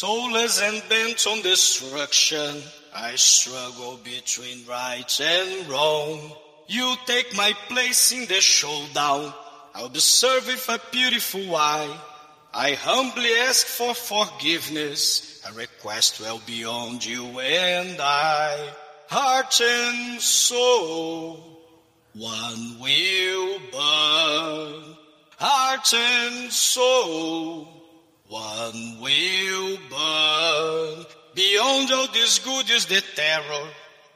Soulless and bent on destruction, I struggle between right and wrong. You take my place in the showdown. I'll be serving a beautiful eye. I humbly ask for forgiveness, a request well beyond you and I. Heart and soul, one will burn. Heart and soul, one will burn. Beyond all this good is the terror,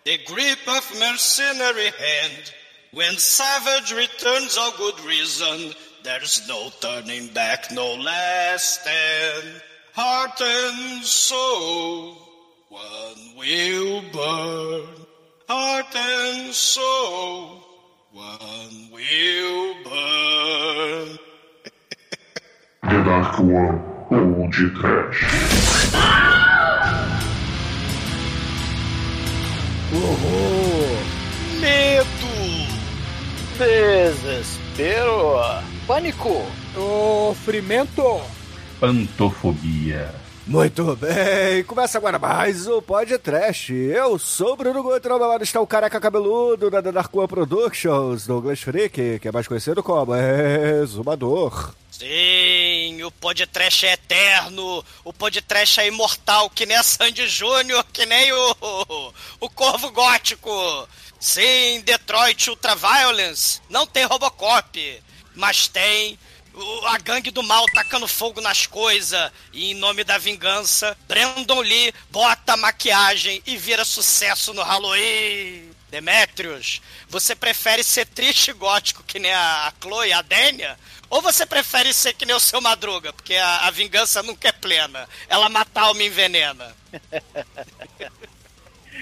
the grip of mercenary hand. When savage returns all good reason, there's no turning back, no last stand. Heart and soul, one will burn. Heart and soul, one will burn. The Dark One Old Trash. Horror, Medo, desespero, pânico, Sofrimento. Pantofobia. Muito bem, começa agora mais o Pod Trash. Eu sou o Bruno Guter, ao meu lado está o careca cabeludo da Dark One Productions, Douglas Freak, que é mais conhecido como Exumador. Sim, o podcast é eterno, o podcast é imortal, que nem a Sandy Júnior, que nem o, o Corvo Gótico. Sim, Detroit Ultraviolence, não tem Robocop, mas tem a gangue do mal tacando fogo nas coisas e em nome da vingança, Brandon Lee bota maquiagem e vira sucesso no Halloween. Demetrius, você prefere ser triste e gótico que nem a Chloe, a Dênia? Ou você prefere ser que nem o seu Madruga? Porque a, a vingança nunca é plena. Ela mata a alma e envenena.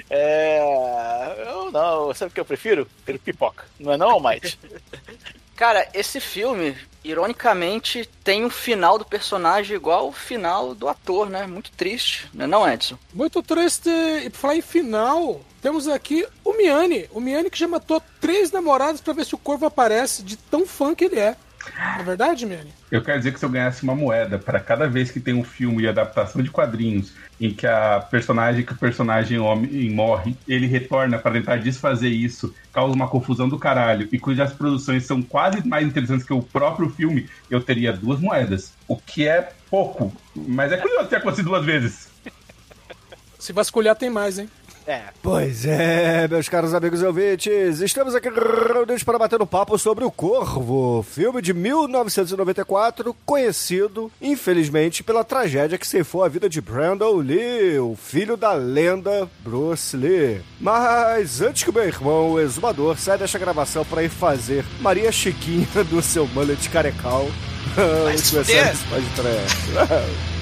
É. Eu não, sabe o que eu prefiro? Prefiro pipoca. Não é não, Almighty? Cara, esse filme, ironicamente, tem um final do personagem igual o final do ator, né? Muito triste, né não, Edson? Muito triste. E por falar em final, temos aqui o Miane. O Miane que já matou três namoradas pra ver se o corvo aparece de tão fã que ele é. Não é verdade, Miane? Eu quero dizer que se eu ganhasse uma moeda para cada vez que tem um filme e adaptação de quadrinhos em que a personagem que o personagem homem morre, ele retorna para tentar desfazer isso, causa uma confusão do caralho e cujas produções são quase mais interessantes que o próprio filme, eu teria duas moedas. O que é pouco, mas é curioso ter acontecido duas vezes. Se vasculhar, tem mais, hein? É. Pois é, meus caros amigos ouvintes, estamos aqui reunidos para bater um papo sobre O Corvo, filme de 1994, conhecido, infelizmente, pela tragédia que ceifou a vida de Brandon Lee, o filho da lenda Bruce Lee. Mas antes que o meu irmão, o exumador, saia desta gravação para ir fazer Maria Chiquinha do seu mullet carecal, vamos começar esse.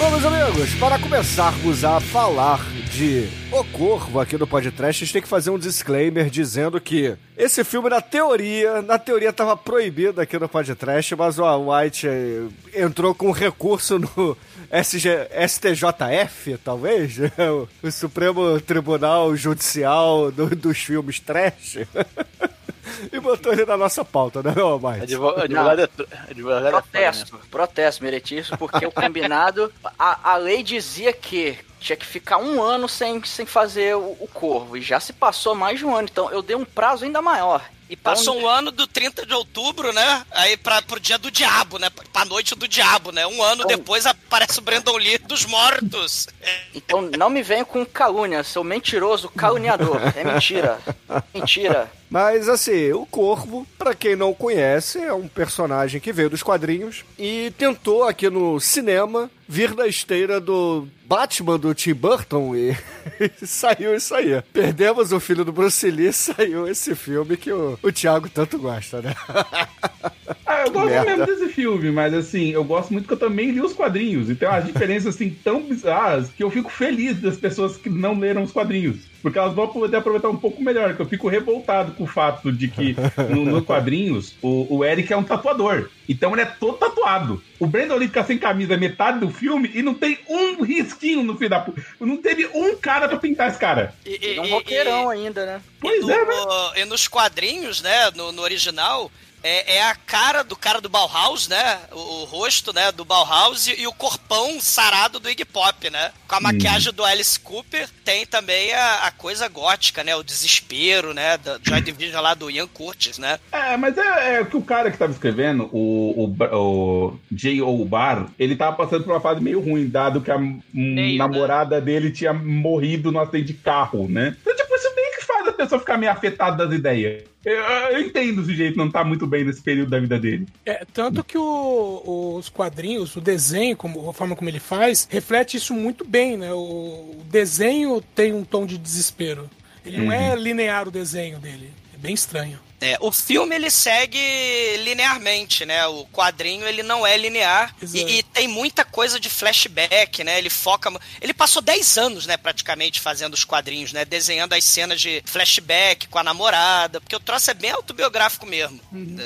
Vamos, amigos, para começarmos a falar de O Corvo aqui no podcast, a gente tem que fazer um disclaimer dizendo que esse filme, na teoria, na teoria estava proibido aqui no podcast, mas o White eh, entrou com recurso no SG, STJF, talvez, o, o Supremo Tribunal Judicial do- dos filmes trash, e botou ele na nossa pauta, né, não? Advo- Advogado, é advogado é foda, né? Protesto, protesto, meretíssimo, porque o combinado, a, a lei dizia que tinha que ficar um ano sem, sem fazer o, o corvo, e já se passou mais de um ano, então eu dei um prazo ainda maior. E Passou um ano do 30 de outubro, né? Aí pra, pro dia do diabo, né? Pra noite do diabo, né? Um ano Então- depois aparece o Brandon Lee dos mortos. Então não me venha com calúnia, seu mentiroso caluniador. É mentira. Mentira. Mas assim, o Corvo, pra quem não conhece, é um personagem que veio dos quadrinhos e tentou aqui no cinema vir da esteira do Batman do Tim Burton e saiu isso aí. Perdemos o filho do Bruce Lee, saiu esse filme que o, o Thiago tanto gosta, né? Ah, eu gosto mesmo desse filme, mas assim, eu gosto muito que eu também li os quadrinhos. E tem umas diferenças assim tão bizarras que eu fico feliz das pessoas que não leram os quadrinhos porque elas vão poder aproveitar um pouco melhor. Que eu fico revoltado com o fato de que nos no quadrinhos o, o Eric é um tatuador. Então ele é todo tatuado. O Brandon Lee fica sem camisa metade do filme e não tem um no fim da puta. Não teve um cara pra pintar esse cara. E, e, é um roqueirão e, ainda, né? Pois no, é, né? E nos quadrinhos, né? No, no original, é, é, a cara do cara do Bauhaus, né? O, o, rosto, né, do Bauhaus e, e, o corpão sarado do Iggy Pop, né? Com a hum. maquiagem do Alice Cooper, tem também a, a, coisa gótica, né? O desespero, né? Do Joy Division lá do Ian Curtis, né? É, mas é, é que o cara que tava escrevendo, o, o, o J.O. Bar, ele tava passando por uma fase meio ruim, dado que a meio, né? namorada né? dele tinha morrido no acidente de carro, né? Então, tipo, isso bem que faz a pessoa ficar meio afetada das ideias. Eu, eu entendo o sujeito não tá muito bem nesse período da vida dele. É, tanto que o, os quadrinhos, o desenho, como, a forma como ele faz, reflete isso muito bem, né? O, o desenho tem um tom de desespero. Ele uhum. não é linear o desenho dele. Bem estranho. É, o filme ele segue linearmente, né? O quadrinho ele não é linear e, e, tem muita coisa de flashback, né? Ele foca, ele passou 10 anos, né, praticamente fazendo os quadrinhos, né, desenhando as cenas de flashback com a namorada, porque o troço é bem autobiográfico mesmo. Uhum.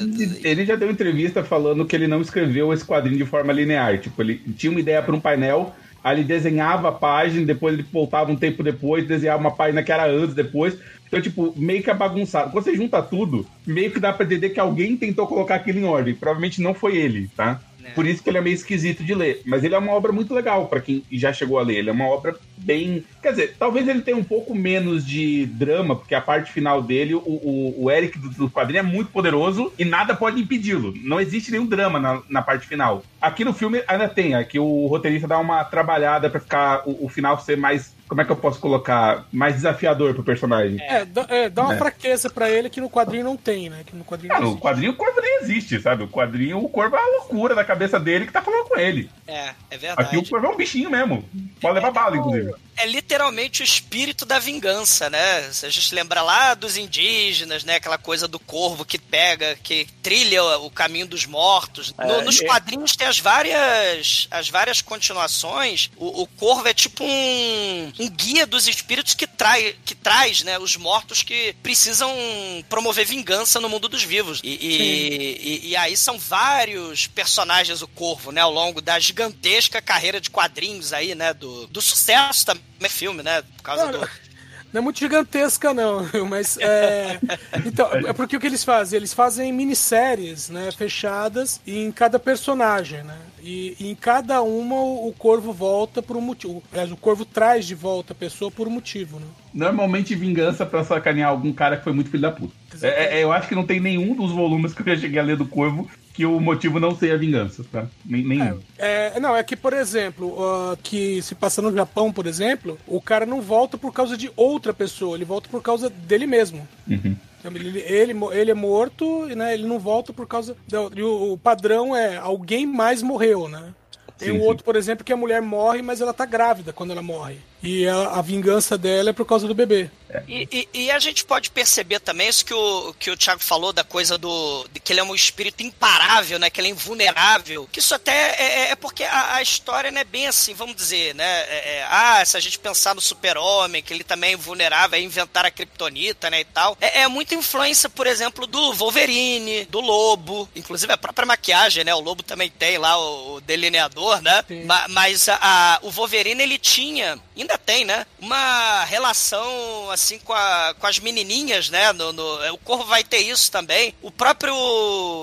Ele já deu entrevista falando que ele não escreveu esse quadrinho de forma linear, tipo, ele tinha uma ideia para um painel Aí ele desenhava a página, depois ele voltava um tempo depois, desenhava uma página que era antes, depois. Então, tipo, meio que é bagunçado. Quando você junta tudo, meio que dá pra entender que alguém tentou colocar aquilo em ordem. Provavelmente não foi ele, tá? É. Por isso que ele é meio esquisito de ler. Mas ele é uma obra muito legal para quem já chegou a ler. Ele é uma obra bem. Quer dizer, talvez ele tenha um pouco menos de drama, porque a parte final dele, o, o, o Eric do, do quadrinho é muito poderoso e nada pode impedi-lo. Não existe nenhum drama na, na parte final. Aqui no filme ainda tem, aqui o roteirista dá uma trabalhada para ficar o, o final ser mais como é que eu posso colocar mais desafiador pro personagem? É, dá, é, dá uma é. fraqueza para ele que no quadrinho não tem, né? Que no quadrinho ah, no quadrinho o corvo nem existe, sabe? O quadrinho, o corvo é a loucura da cabeça dele que tá falando com ele. É, é verdade. Aqui o corvo é um bichinho mesmo. Pode levar é, bala, inclusive é literalmente o espírito da vingança, né? Se a gente lembra lá dos indígenas, né? Aquela coisa do corvo que pega, que trilha o caminho dos mortos. No, é, nos é. quadrinhos tem as várias, as várias continuações. O, o corvo é tipo um, um, guia dos espíritos que, trai, que traz, né? Os mortos que precisam promover vingança no mundo dos vivos. E, e, e, e aí são vários personagens o corvo, né? Ao longo da gigantesca carreira de quadrinhos aí, né? Do, do sucesso também é filme, né? Por causa não, do. Não é muito gigantesca, não, mas é. Então, é porque o que eles fazem? Eles fazem minisséries, né? Fechadas em cada personagem, né? E, e em cada uma o, o corvo volta por um motivo. Aliás, o corvo traz de volta a pessoa por um motivo, né? Normalmente vingança pra sacanear algum cara que foi muito filho da puta. É, é, eu acho que não tem nenhum dos volumes que eu já cheguei a ler do Corvo que o motivo não seja vingança, tá? Nenhum. É, é, não, é que, por exemplo, uh, que se passa no Japão, por exemplo, o cara não volta por causa de outra pessoa, ele volta por causa dele mesmo. Uhum. Então, ele, ele, ele, é morto, né? Ele não volta por causa. Do, o, o padrão é alguém mais morreu, né? Tem sim, um outro, por exemplo, que a mulher morre, mas ela tá grávida quando ela morre. E a, a vingança dela é por causa do bebê. É. E, e, e, a gente pode perceber também isso que o, que o Thiago falou da coisa do. De que ele é um espírito imparável, né? Que ele é invulnerável. Que isso até é, é, é porque a, a, história não é bem assim, vamos dizer, né? É, é ah, se a gente pensar no super-homem, que ele também é invulnerável, é inventar a kryptonita, né? E tal. É, é muita influência, por exemplo, do Wolverine, do Lobo, inclusive a própria maquiagem, né? O Lobo também tem lá o, o delineador, né? Ma, mas a, a, o Wolverine, ele tinha, ainda tem, né? Uma relação, assim, com, a, com as menininhas, né? No, no, o Corvo vai ter isso também. O próprio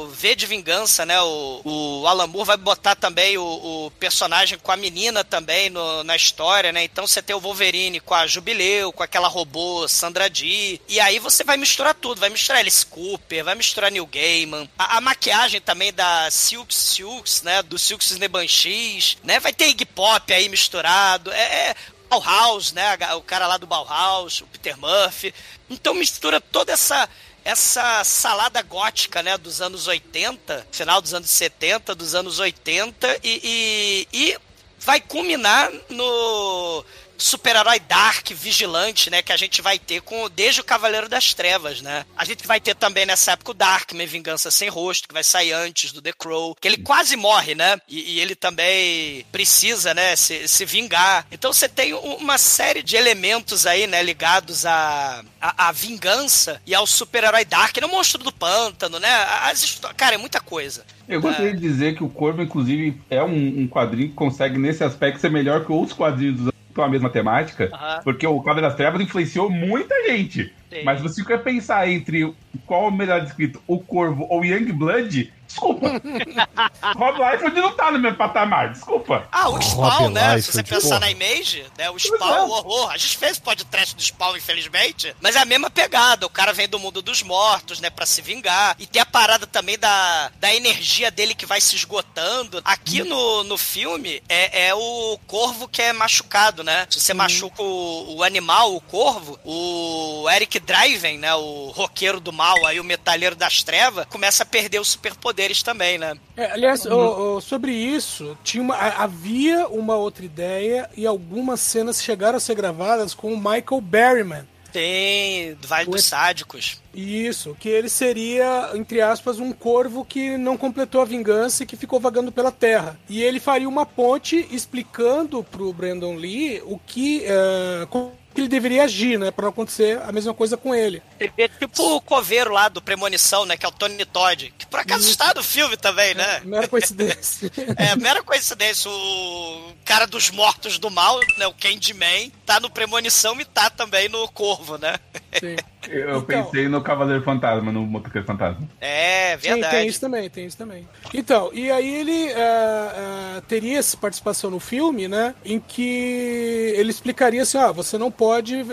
V de Vingança, né? O, o Alan Moore vai botar também o, o personagem com a menina também no, na história, né? Então você tem o Wolverine com a Jubileu, com aquela robô Sandra Dee. E aí você vai misturar tudo. Vai misturar Alice Cooper, vai misturar Neil Gaiman. A, a maquiagem também da Silk Silks, né? Do Silks Nebanchis, né? Vai ter Iggy Pop aí misturado. É, é Bauhaus, né? O cara lá do Bauhaus, o Peter Murphy. Então mistura toda essa essa salada gótica, né, dos anos 80, final dos anos 70, dos anos 80 e, e, e vai culminar no super-herói dark, vigilante, né? Que a gente vai ter com desde o Cavaleiro das Trevas, né? A gente vai ter também nessa época o Darkman, Vingança Sem Rosto, que vai sair antes do The Crow, que ele quase morre, né? E, e ele também precisa, né, se, se vingar. Então você tem uma série de elementos aí, né, ligados à, à, à vingança e ao super-herói Dark, no Monstro do Pântano, né? As, cara, é muita coisa. Eu gostaria é. de dizer que o Corvo, inclusive, é um, um, quadrinho que consegue, nesse aspecto, ser melhor que outros quadrinhos com a mesma temática, uhum. porque o Cavaleiro das Trevas influenciou muita gente. Sim. Mas você quer pensar entre qual o melhor escrito, o Corvo ou Young Blood, Desculpa. Rob Liefeld não tá no meu patamar, desculpa. Ah, o Spawn, Rob né? Se você pensar na Image, né? O Spawn, o horror. A gente fez podcast do Spawn, infelizmente, mas é a mesma pegada. O cara vem do mundo dos mortos, né? Pra se vingar. E tem a parada também da, da energia dele que vai se esgotando. Aqui no, no filme, é, é o corvo que é machucado, né? Se você machuca o, o animal, o corvo, o Eric Driven, né? O roqueiro do mal, aí o metalheiro das trevas, começa a perder o superpoder poderes também, né? É, aliás, o, o, sobre isso, tinha uma, havia uma outra ideia e algumas cenas chegaram a ser gravadas com o Michael Berryman. Tem, do Vale o... dos Sádicos. Isso, que ele seria, entre aspas, um corvo que não completou a vingança e que ficou vagando pela terra. E ele faria uma ponte explicando pro Brandon Lee o que. Uh, que ele deveria agir, né? Pra não acontecer a mesma coisa com ele. É tipo o coveiro lá do Premonição, né? Que é o Tony Todd. Que por acaso Isso. está no filme também, né? É, mera coincidência. é, mera coincidência. O cara dos mortos do mal, né? O Candyman, tá no Premonição e tá também no Corvo, né? Sim. Eu então, pensei no Cavaleiro Fantasma, no Motoqueiro Fantasma. É, verdade. Sim, tem isso também, tem isso também. Então, e aí ele uh, uh, teria essa participação no filme, né? Em que ele explicaria assim: ah, você não pode uh,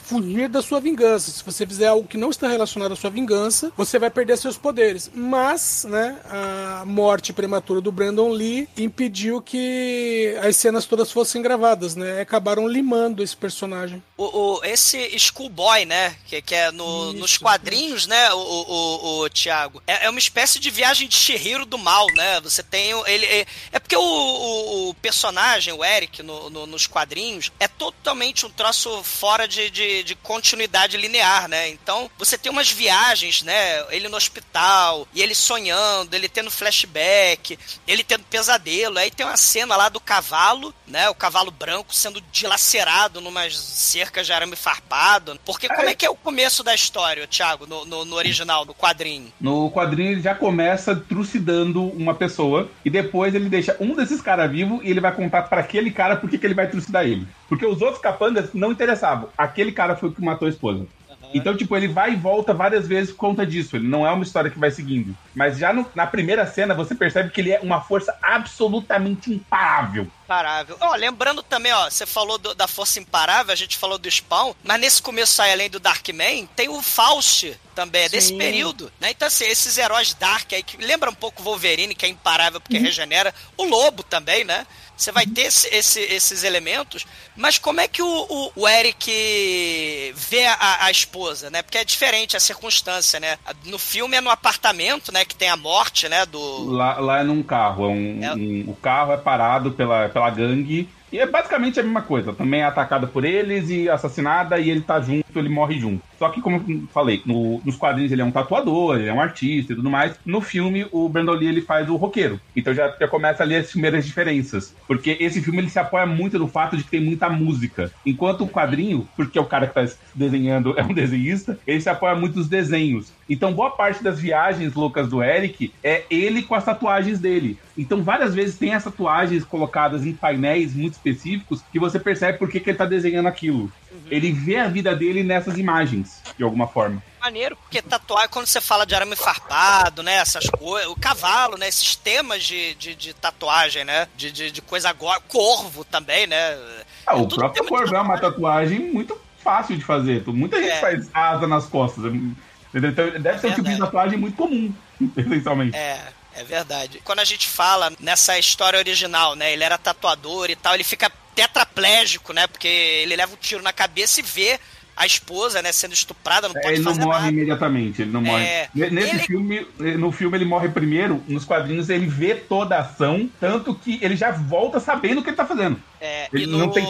fugir da sua vingança. Se você fizer algo que não está relacionado à sua vingança, você vai perder seus poderes. Mas, né, a morte prematura do Brandon Lee impediu que as cenas todas fossem gravadas, né? Acabaram limando esse personagem. O, o esse Schoolboy, né? Que que é no, Isso, nos quadrinhos, né, o, o, o, Thiago? É, é, uma espécie de viagem de Shihiro do mal, né? Você tem. Ele, é, é porque o, personagem, o Eric, no, no, nos quadrinhos, é totalmente um troço fora de, de, de, continuidade linear, né? Então, você tem umas viagens, né? Ele no hospital, e ele sonhando, ele tendo flashback, ele tendo pesadelo. Aí tem uma cena lá do cavalo, né? O cavalo branco sendo dilacerado numas cercas de arame farpado. Porque como é que é o começo da história, Thiago, no, no, no, original, no quadrinho? No quadrinho ele já começa trucidando uma pessoa e depois ele deixa um desses caras vivo e ele vai contar para aquele cara por que ele vai trucidar ele. Porque os outros capangas não interessavam. Aquele cara foi o que matou a esposa. Então, tipo, ele vai e volta várias vezes por conta disso. Ele não é uma história que vai seguindo. Mas já no, na primeira cena você percebe que ele é uma força absolutamente imparável. Imparável. Ó, lembrando também, ó, você falou do, da força imparável, a gente falou do Spawn, mas nesse começo aí, além do Darkman, tem o Faust também, é Sim. desse período, né? Então, assim, esses heróis Dark aí, que lembra um pouco o Wolverine, que é imparável porque uhum. regenera, o Lobo também, né? Você vai ter esse, esse, esses elementos, mas como é que o, o, o Eric vê a, a, esposa, né? Porque é diferente a circunstância, né? No filme é no apartamento, né? Que tem a morte, né? Do... Lá, lá é num carro. É um, é... um o carro é parado pela, pela gangue e é basicamente a mesma coisa. Também é atacada por eles e assassinada, e ele tá junto, ele morre junto. Só que, como eu falei, no, nos quadrinhos ele é um tatuador, ele é um artista e tudo mais. No filme, o Brandon Lee ele faz o roqueiro. Então já, já começa ali as primeiras diferenças. Porque esse filme ele se apoia muito no fato de que tem muita música. Enquanto o quadrinho, porque o cara que tá desenhando é um desenhista, ele se apoia muito nos desenhos. Então, boa parte das viagens loucas do Eric é ele com as tatuagens dele. Então, várias vezes tem as tatuagens colocadas em painéis muito específicos que você percebe por que, que ele tá desenhando aquilo. Uhum. Ele vê a vida dele nessas imagens, de alguma forma. Maneiro, porque tatuagem, quando você fala de arame farpado, né? Essas coisas, o cavalo, né? Esses temas de, de, de tatuagem, né? De, de, de, coisa agora. Corvo também, né? Ah, é o próprio corvo é uma tatuagem muito fácil de fazer. Muita gente é. faz asa nas costas. Então, deve é ser um tipo de tatuagem muito comum, essencialmente. É. É verdade. Quando a gente fala nessa história original, né? Ele era tatuador e tal, ele fica tetraplégico, né? Porque ele leva um tiro na cabeça e vê a esposa, né, sendo estuprada, não é, pode ele fazer não morre nada. imediatamente, ele não morre. É, Nesse ele... filme, no filme ele morre primeiro, nos quadrinhos ele vê toda a ação, tanto que ele já volta sabendo o que ele tá fazendo. É, e, no, tem...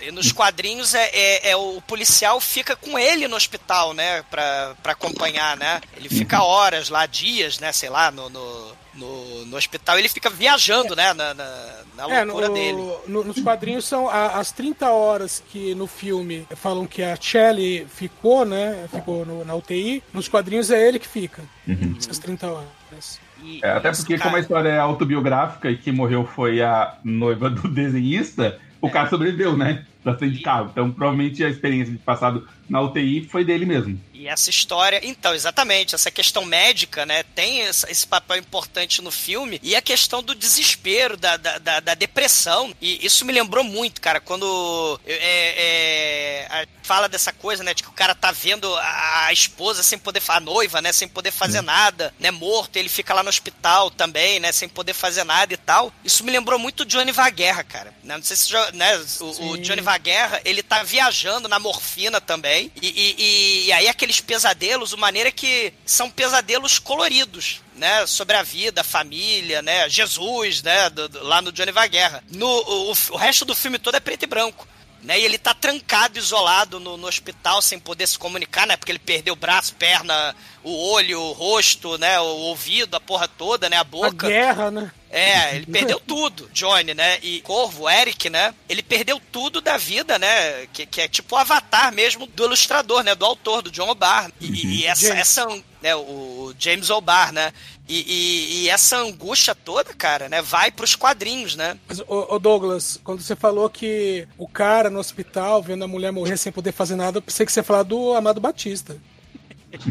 e, nos quadrinhos é, é, é, o policial fica com ele no hospital, né? Pra, pra acompanhar, né? Ele fica uhum. horas lá, dias, né? Sei lá, no, no, no, no hospital. Ele fica viajando, né? Na, na, na é, loucura no, dele. No, nos quadrinhos são as 30 horas que no filme falam que a Shelley ficou, né? Ficou no, na UTI. Nos quadrinhos é ele que fica. Uhum. Essas 30 horas. E, é, até porque, cara... como a história é autobiográfica e quem morreu foi a noiva do desenhista, o é. cara sobreviveu, né? Da de carro. Então, provavelmente a experiência de passado na UTI foi dele mesmo. E essa história, então, exatamente, essa questão médica, né, tem esse papel importante no filme, e a questão do desespero, da, da, da, da depressão, e isso me lembrou muito, cara, quando é, é, fala dessa coisa, né, de que o cara tá vendo a, a esposa sem poder, a noiva, né, sem poder fazer nada, né, morto, ele fica lá no hospital também, né, sem poder fazer nada e tal, isso me lembrou muito o Johnny Vaguerra, cara, né, não sei se, né, o, o Johnny Vaguerra, ele tá viajando na morfina também, e, e, e aí aquele aqueles pesadelos, de maneira que são pesadelos coloridos, né, sobre a vida, a família, né, Jesus, né, do, do, lá no Johnny Vaguerra. No, o, o resto do filme todo é preto e branco. Né, e ele tá trancado, isolado no, no, hospital, sem poder se comunicar, né? Porque ele perdeu o braço, perna, o olho, o rosto, né? O ouvido, a porra toda, né? A boca. A guerra, né? É, ele perdeu tudo, Johnny, né? E Corvo, Eric, né? Ele perdeu tudo da vida, né? Que, que é tipo o avatar mesmo do ilustrador, né? Do autor, do John O'Barr. E, e, uhum. essa, essa, né? O James O'Barr, né? E, e, e, essa angústia toda, cara, né, vai pros quadrinhos, né? Mas, ô, ô, Douglas, quando você falou que o cara no hospital vendo a mulher morrer sem poder fazer nada, eu pensei que você ia falar do Amado Batista.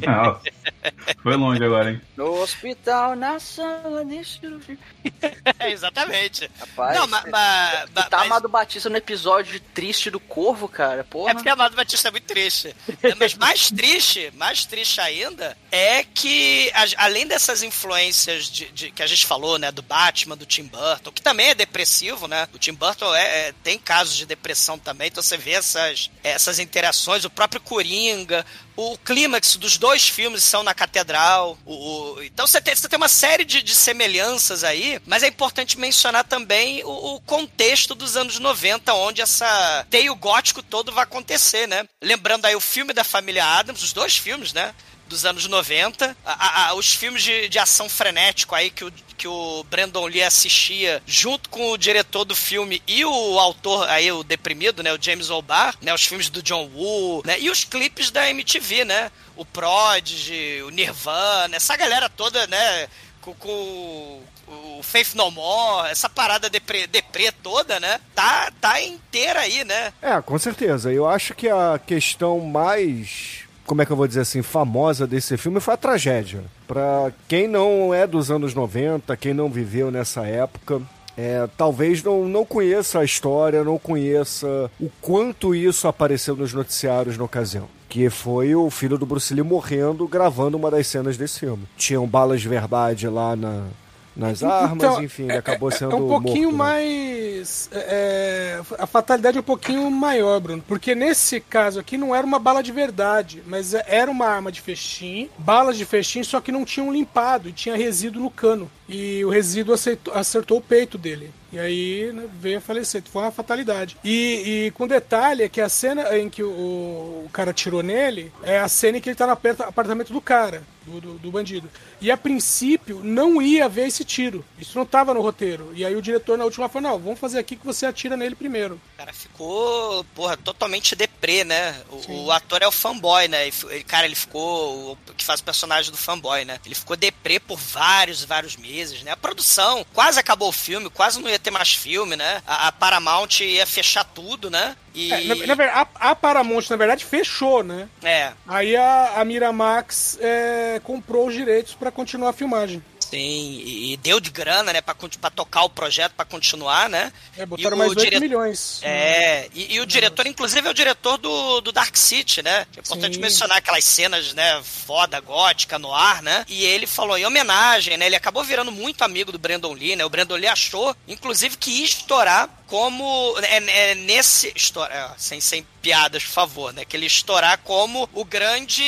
Não, foi longe agora, hein? No hospital, na sala de cirurgia. É, exatamente. Rapaz, não, mas, mas, tá mas... Amado Batista no episódio triste do Corvo, cara, porra. É porque Amado Batista é muito triste. É, mas mais triste, mais triste ainda, é que além dessas influências de, de, que a gente falou, né, do Batman, do Tim Burton, que também é depressivo, né? O Tim Burton é, é tem casos de depressão também, então você vê essas, essas interações, o próprio Coringa, o clímax dos dois filmes são na catedral. O, o, então você tem, você tem uma série de, de, semelhanças aí, mas é importante mencionar também o, o, contexto dos anos 90, onde essa teio gótico todo vai acontecer, né? Lembrando aí o filme da família Adams, os dois filmes, né? Dos anos 90, a, a, os filmes de, de ação frenético aí que o, que o Brandon Lee assistia junto com o diretor do filme e o autor aí, o deprimido, né, o James O'Barr, né, os filmes do John Woo, né, e os clipes da MTV, né, o Prodigy, o Nirvana, essa galera toda, né, com, com o Faith No More, essa parada deprê, deprê toda, né? Tá, tá inteira aí, né? É, com certeza. Eu acho que a questão mais como é que eu vou dizer assim, famosa desse filme foi a tragédia. Para quem não é dos anos 90, quem não viveu nessa época, é, talvez não, não conheça a história, não conheça o quanto isso apareceu nos noticiários na ocasião. Que foi o filho do Bruce Lee morrendo gravando uma das cenas desse filme. Tinham balas de verdade lá na, nas então, armas, então, enfim, ele acabou sendo. É um pouquinho morto, né? mais. É, é, a fatalidade é um pouquinho maior, Bruno. Porque nesse caso aqui não era uma bala de verdade, mas era uma arma de festim, balas de festim, só que não tinham limpado e tinha resíduo no cano. E o resíduo acertou, acertou o peito dele. E aí né, veio a falecer. Foi uma fatalidade. E, e, com detalhe é que a cena em que o, o, cara tirou nele é a cena em que ele tá no apartamento do cara, do, do, do bandido. E a princípio não ia haver esse tiro. Isso não estava no roteiro. E aí o diretor na última falou: não, vamos fazer aqui que você atira nele primeiro. O cara ficou, porra, totalmente deprê, né? O, o ator é o fanboy, né? Ele, cara, ele ficou. O que faz o personagem do fanboy, né? Ele ficou deprê por vários, vários meses, né? A produção quase acabou o filme, quase não ia ter mais filme, né? A, a Paramount ia fechar tudo, né? E... É, na, na, verdade, a, a, Paramount, na verdade, fechou, né? É. Aí a, a Miramax é, comprou os direitos para continuar a filmagem. Sim, e deu de grana, né, pra, pra tocar o projeto, para continuar, né? É, botaram mais 8 dire... milhões. É, e, e, o diretor, inclusive, é o diretor do, do Dark City, né? É importante Sim. mencionar aquelas cenas, né, foda, gótica, no ar, né? E ele falou em homenagem, né? Ele acabou virando muito amigo do Brandon Lee, né? O Brandon Lee achou, inclusive, que ia estourar como. É, é nesse. História, sem, sem piadas, por favor, né? Que ele estourar como o grande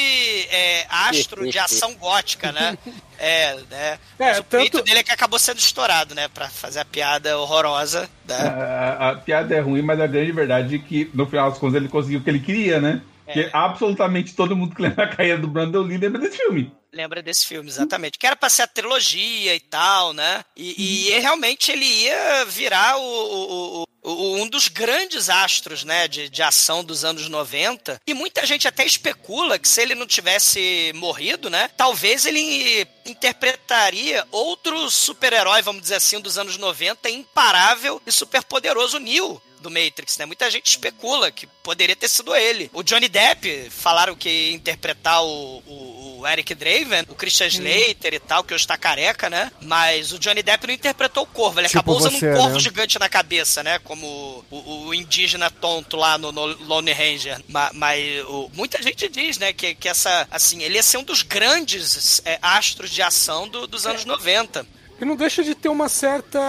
é, astro de ação gótica, né? É, né? É, o tanto... peito dele é que acabou sendo estourado, né? Pra fazer a piada horrorosa. Né? A, a, piada é ruim, mas a grande verdade é que, no final das contas, ele conseguiu o que ele queria, né? É. Que absolutamente todo mundo que lembra a carreira do Brandon Lee lembra desse filme. Lembra desse filme, exatamente. Que era pra ser a trilogia e tal, né? E, e realmente ele ia virar o, o, o, um dos grandes astros, né, de, de ação dos anos 90. E muita gente até especula que se ele não tivesse morrido, né, talvez ele interpretaria outro super-herói, vamos dizer assim, dos anos 90, imparável e superpoderoso Neo do Matrix, né? Muita gente especula que poderia ter sido ele. O Johnny Depp falaram que ia interpretar o, o, o Eric Draven, o Christian Slater e tal, que hoje tá careca, né? Mas o Johnny Depp não interpretou o corvo, ele tipo acabou usando você, um corvo né? gigante na cabeça, né? Como o, o, indígena tonto lá no, no Lone Ranger. Mas, mas o, muita gente diz, né, que, que essa, assim, ele ia ser um dos grandes é, astros de ação do, dos anos é. 90. E não deixa de ter uma certa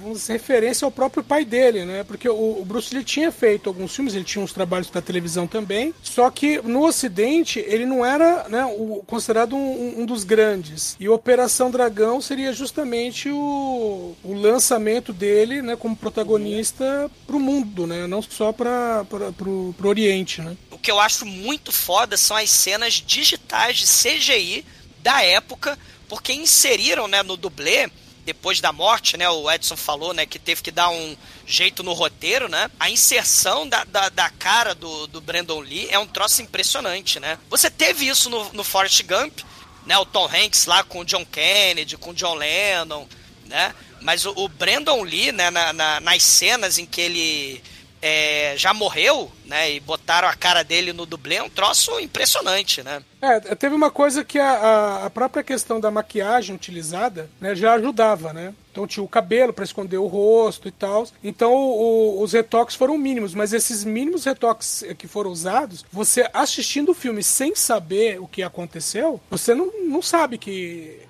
vamos dizer, referência ao próprio pai dele, né? Porque o, o Bruce Lee tinha feito alguns filmes, ele tinha uns trabalhos para televisão também, só que no Ocidente ele não era né, o, considerado um, um, dos grandes. E Operação Dragão seria justamente o, o lançamento dele né, como protagonista para o mundo, né? Não só para o Oriente, né? O que eu acho muito foda são as cenas digitais de CGI da época porque inseriram, né, no dublê, depois da morte, né, o Edson falou, né, que teve que dar um jeito no roteiro, né, a inserção da, da, da cara do, do Brandon Lee é um troço impressionante, né. Você teve isso no, no Forrest Gump, né, o Tom Hanks lá com o John Kennedy, com o John Lennon, né, mas o, o Brandon Lee, né, na, na, nas cenas em que ele é, já morreu, né? E botaram a cara dele no dublê, é um troço impressionante, né? É, teve uma coisa que a, a própria questão da maquiagem utilizada né, já ajudava, né? Então tinha o cabelo para esconder o rosto e tal. Então o, os retoques foram mínimos, mas esses mínimos retoques que foram usados, você assistindo o filme sem saber o que aconteceu, você não, não sabe que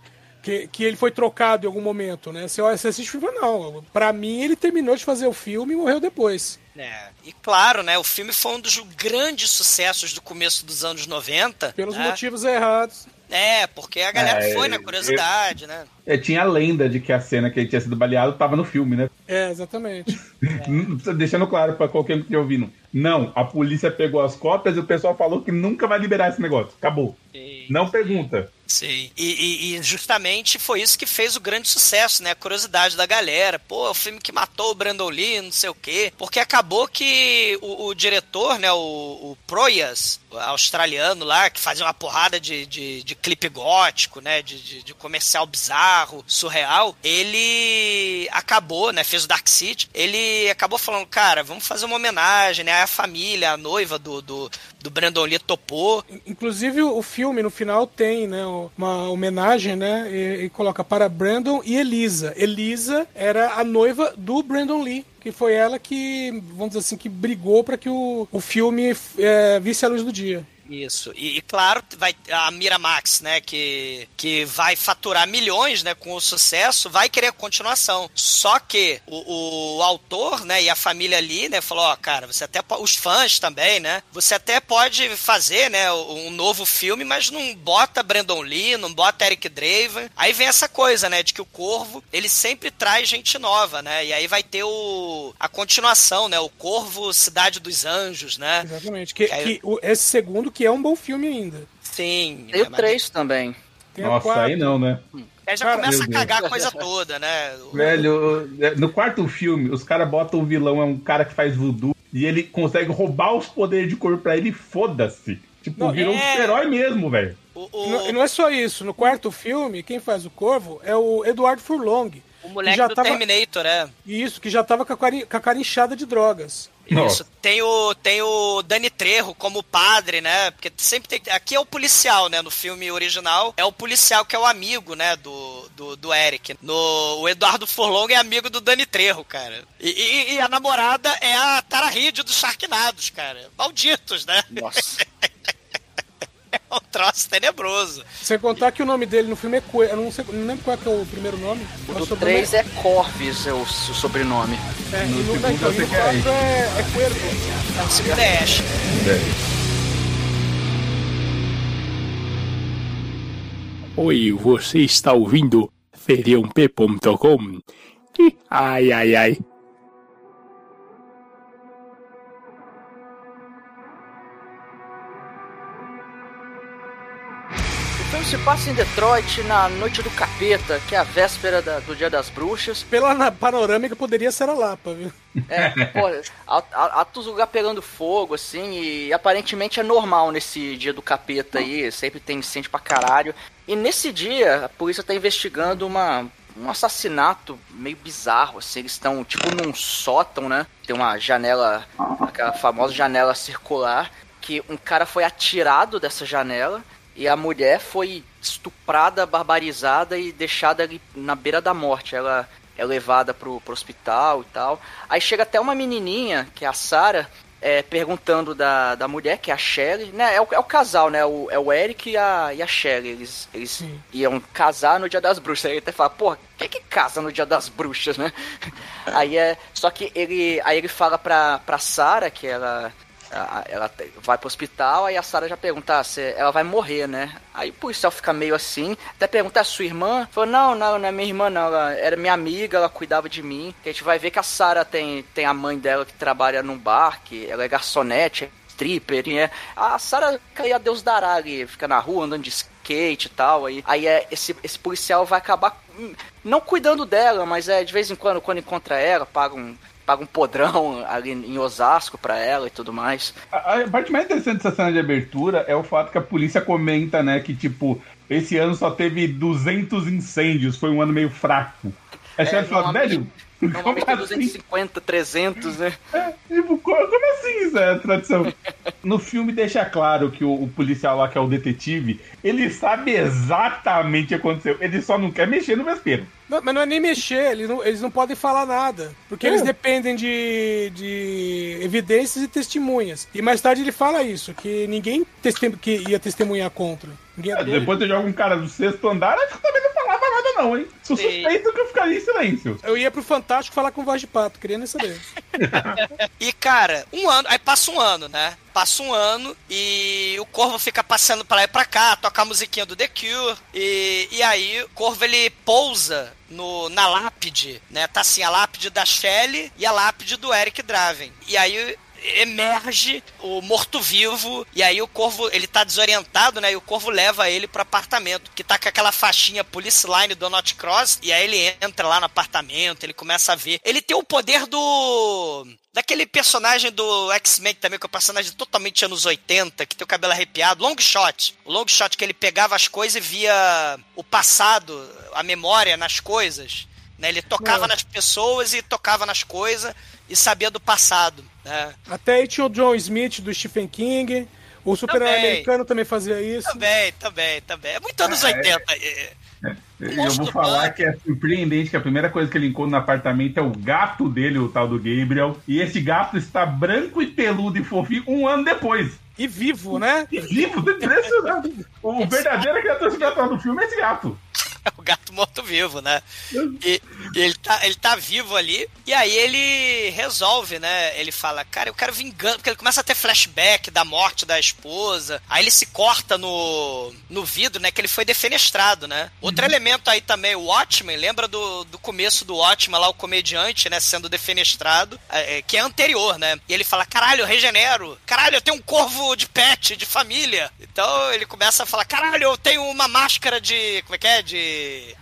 que, que ele foi trocado em algum momento, né? Você, você assiste o filme não. Pra mim, ele terminou de fazer o filme e morreu depois. É, e claro, né? O filme foi um dos grandes sucessos do começo dos anos 90. Pelos né? motivos errados. É, porque a galera é, foi na curiosidade, eu, né? É, tinha a lenda de que a cena que ele tinha sido baleado estava no filme, né? É, exatamente. É. Deixando claro para qualquer um que estiver ouvindo. Não, a polícia pegou as cópias e o pessoal falou que nunca vai liberar esse negócio. Acabou. E... Não pergunta. Sim. E, e, e, justamente foi isso que fez o grande sucesso, né? A curiosidade da galera. Pô, o filme que matou o Brandon Lee, não sei o quê. Porque acabou que o, o diretor, né? O, o Proyas, o australiano lá, que fazia uma porrada de, de, de clipe gótico, né? De, de, de, comercial bizarro, surreal. Ele acabou, né? Fez o Dark City. Ele acabou falando, cara, vamos fazer uma homenagem, né? A família, a noiva do, do, do Brandon Lee topou. Inclusive, o filme, no final, tem, né? Uma homenagem, né? E, e, coloca para Brandon e Elisa. Elisa era a noiva do Brandon Lee. Que foi ela que, vamos dizer assim, que brigou para que o, o filme é, visse a luz do dia. Isso. E, e, claro, vai a Miramax, né, que, que vai faturar milhões, né, com o sucesso, vai querer continuação. Só que o, o autor, né, e a família ali, né, falou, ó, oh, cara, você até os fãs também, né, você até pode fazer, né, um novo filme, mas não bota Brandon Lee, não bota Eric Draven. Aí vem essa coisa, né, de que o Corvo, ele sempre traz gente nova, né? E aí vai ter o a continuação, né, o Corvo Cidade dos Anjos, né? Exatamente. Que, que, aí... que o, esse segundo que é um bom filme ainda. Sim. Tem o 3 também. Tem Nossa, aí não, né? Aí já cara, começa a cagar a coisa toda, né? Velho, no quarto filme, os caras botam o vilão, é um cara que faz voodoo, e ele consegue roubar os poderes de corpo pra ele, foda-se. Tipo, não, virou é... um herói mesmo, velho. O, Não, e não é só isso. No quarto filme, quem faz o Corvo é o Eduardo Furlong. O moleque já do tava... Terminator, é. Isso, que já tava com a, cara, com a cara inchada de drogas. Isso. Tem o, tem o Dani Trejo como padre, né? Porque sempre tem. Aqui é o policial, né? No filme original, é o policial que é o amigo, né? Do, do, do Eric. No, o Eduardo Furlong é amigo do Dani Trejo, cara. E, e, e a namorada é a Tara Reid dos Sharknados, cara. Malditos, né? Nossa. um troço tenebroso. Sem contar que o nome dele no filme é Coelho. Eu não, sei, não lembro qual é, que é o primeiro nome. O do 3 é Corvis, é o, sobrenome. É, No e no, segundo então, eu e sei no que é 4 Ash. é, é Cuervo. O segundo é Ash. Oi, você está ouvindo feriump.com? Ai, ai, ai. Filme se passa em Detroit na noite do capeta, que é a véspera da- do Dia das Bruxas. Pela panorâmica poderia ser a Lapa, viu? É, pô, altos lugar pegando fogo, assim, e aparentemente é normal nesse dia do capeta aí, sempre tem incêndio pra caralho. E nesse dia, a polícia tá investigando uma, um assassinato meio bizarro, assim, eles estão tipo num sótão, né? Tem uma janela, aquela famosa janela circular, que um cara foi atirado dessa janela e a mulher foi estuprada, barbarizada e deixada ali na beira da morte. Ela é levada pro, pro hospital e tal. Aí chega até uma menininha, que é a Sarah, é, perguntando da, da mulher, que é a Shelly, né? É o, é o casal, né? O, é o Eric e a, e a Shelly. Eles, eles iam casar no Dia das Bruxas. Aí ele até fala, porra, quem é que casa no Dia das Bruxas, né? aí é. Só que ele. Aí ele fala pra, pra Sarah que ela. Ela vai pro hospital, aí a Sarah já pergunta ah, se ela vai morrer, né? Aí o policial fica meio assim, até pergunta a sua irmã. Falou, não, não, não é minha irmã, não. Ela era minha amiga, ela cuidava de mim. Que a gente vai ver que a Sarah tem, tem a mãe dela que trabalha num bar, que ela é garçonete, é stripper, e é. A Sarah cai a Deus dará ali, fica na rua andando de skate e tal. Aí, aí é, esse, esse policial vai acabar hum, não cuidando dela, mas é de vez em quando, quando encontra ela, paga um. Paga um podrão ali em Osasco pra ela e tudo mais. A, a parte mais interessante dessa cena de abertura é o fato que a polícia comenta, né, que tipo, esse ano só teve 200 incêndios, foi um ano meio fraco. Você É, vai falar, normalmente- velho, como é assim? 250, 300, né? Tipo, co- como assim isso é tradição? No filme deixa claro que o, o policial lá, que é o detetive, ele sabe exatamente o que aconteceu. Ele só não quer mexer no vespeiro. Não, mas não é nem mexer, eles não, eles não podem falar nada. Porque É. eles dependem de, de evidências e testemunhas. E mais tarde ele fala isso, que ninguém testem, que ia testemunhar contra. É. Depois você joga um cara do sexto andar, acho que também não falava nada não, hein? Sou Sim. suspeito que eu ficaria em silêncio. Eu ia pro Fantástico falar com voz de pato, queria nem saber. E, cara, um ano, aí passa um ano, né? Passa um ano e o Corvo fica passeando pra lá e pra cá, toca a musiquinha do The Cure. E, e aí o Corvo ele pousa no, na lápide, né? Tá assim, a lápide da Shelley e a lápide do Eric Draven. E aí emerge o morto-vivo e aí o corvo, ele tá desorientado, né? E o corvo leva ele pro apartamento, que tá com aquela faixinha Police Line do Not Cross, e aí ele entra lá no apartamento, ele começa a ver. Ele tem o poder do daquele personagem do X-Men também, que é um personagem totalmente anos 80, que tem o cabelo arrepiado, Long Shot. O Long Shot que ele pegava as coisas e via o passado, a memória nas coisas. Né? Ele tocava Não. nas pessoas e tocava nas coisas e sabia do passado. Né? Até aí tinha o John Smith do Stephen King. O super-herói Também. americano também fazia isso. Também, também, também. É muito anos 80. é. Eu monstro vou falar que é surpreendente que a primeira coisa que ele encontra no apartamento é o gato dele, o tal do Gabriel. E esse gato está branco e peludo e fofinho um ano depois. E vivo, né? E vivo, impressionante. O verdadeiro criatura do filme é esse gato. É o gato morto-vivo, né? E, e ele, tá, ele tá vivo ali. E aí ele resolve, né? Ele fala, cara, eu quero vingança. Porque ele começa a ter flashback da morte da esposa. Aí ele se corta no, no vidro, né? Que ele foi defenestrado, né? Outro elemento aí também, o Watchmen. Lembra do, do começo do Watchmen lá, o comediante, né? Sendo defenestrado. é, é, que é anterior, né? E ele fala, caralho, eu regenero. Caralho, eu tenho um corvo de pet, de família. Então ele começa a falar, caralho, eu tenho uma máscara de... Como é que é? De,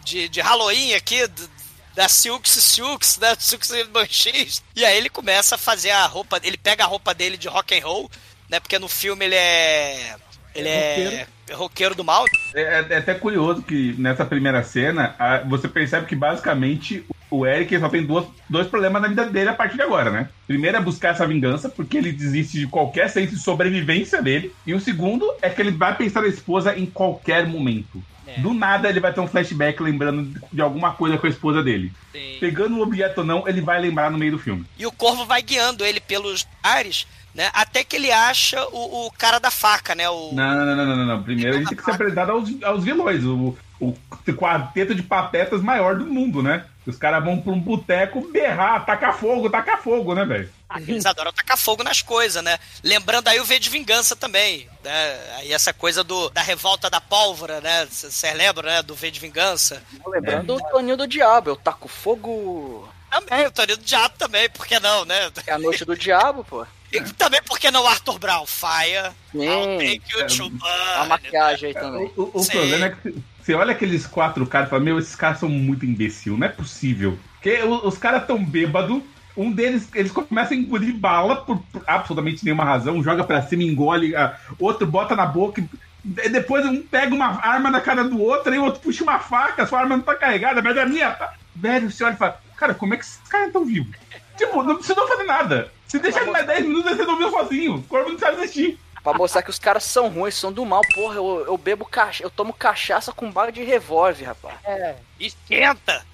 de, de Halloween aqui, d- da Silks Silks, da Silks Banshees. E aí ele começa a fazer a roupa, ele pega a roupa dele de rock and roll, né? Porque no filme ele é ele é roqueiro do mal. É, é- é até curioso que nessa primeira cena a- você percebe que basicamente o Eric só tem duas, dois problemas na vida dele a partir de agora, né? Primeiro é buscar essa vingança, porque ele desiste de qualquer senso de sobrevivência dele. E o segundo é que ele vai pensar na esposa em qualquer momento. É. Do nada ele vai ter um flashback lembrando de alguma coisa com a esposa dele. Pegando o objeto ou não, ele vai lembrar no meio do filme. E o corvo vai guiando ele pelos ares, né? Até que ele acha o, o cara da faca, né? O... Não, não, não, não, não, não. Primeiro a gente tem que ser apresentado aos, aos vilões. O, o quarteto de patetas maior do mundo, né? Os caras vão pra um boteco berrar, tacar fogo, tacar fogo, né, velho? Ah, eles adoram tacar fogo nas coisas, né? Lembrando aí o V de Vingança também, né? Aí essa coisa do, da revolta da pólvora, né? Você lembra, né? Do V de Vingança. Lembrando é. o Toninho do Diabo, eu taco fogo... Também, o Toninho do Diabo também, por que não, né? É a noite do Diabo, pô. E também, por que não Arthur Brown? Fire. Sim. Take you to A maquiagem aí também. O, o problema é que você olha aqueles quatro caras e fala, meu, esses caras são muito imbecil, não é possível. Porque os caras tão bêbados, um deles, eles começam a engolir bala por, absolutamente nenhuma razão, joga pra cima, engole, a, outro bota na boca, depois um pega uma arma na cara do outro, e o outro puxa uma faca, sua arma não tá carregada, mas a minha tá. Velho, você olha e fala, cara, como é que esses caras estão vivos? Tipo, não precisou fazer nada. Se deixar mais 10 minutos, ele resolveu sozinho. O corpo não sabe existir. Pra mostrar que os caras são ruins, são do mal. Porra, eu, eu bebo cachaça, eu tomo cachaça com bala de revólver, rapaz. É. Esquenta!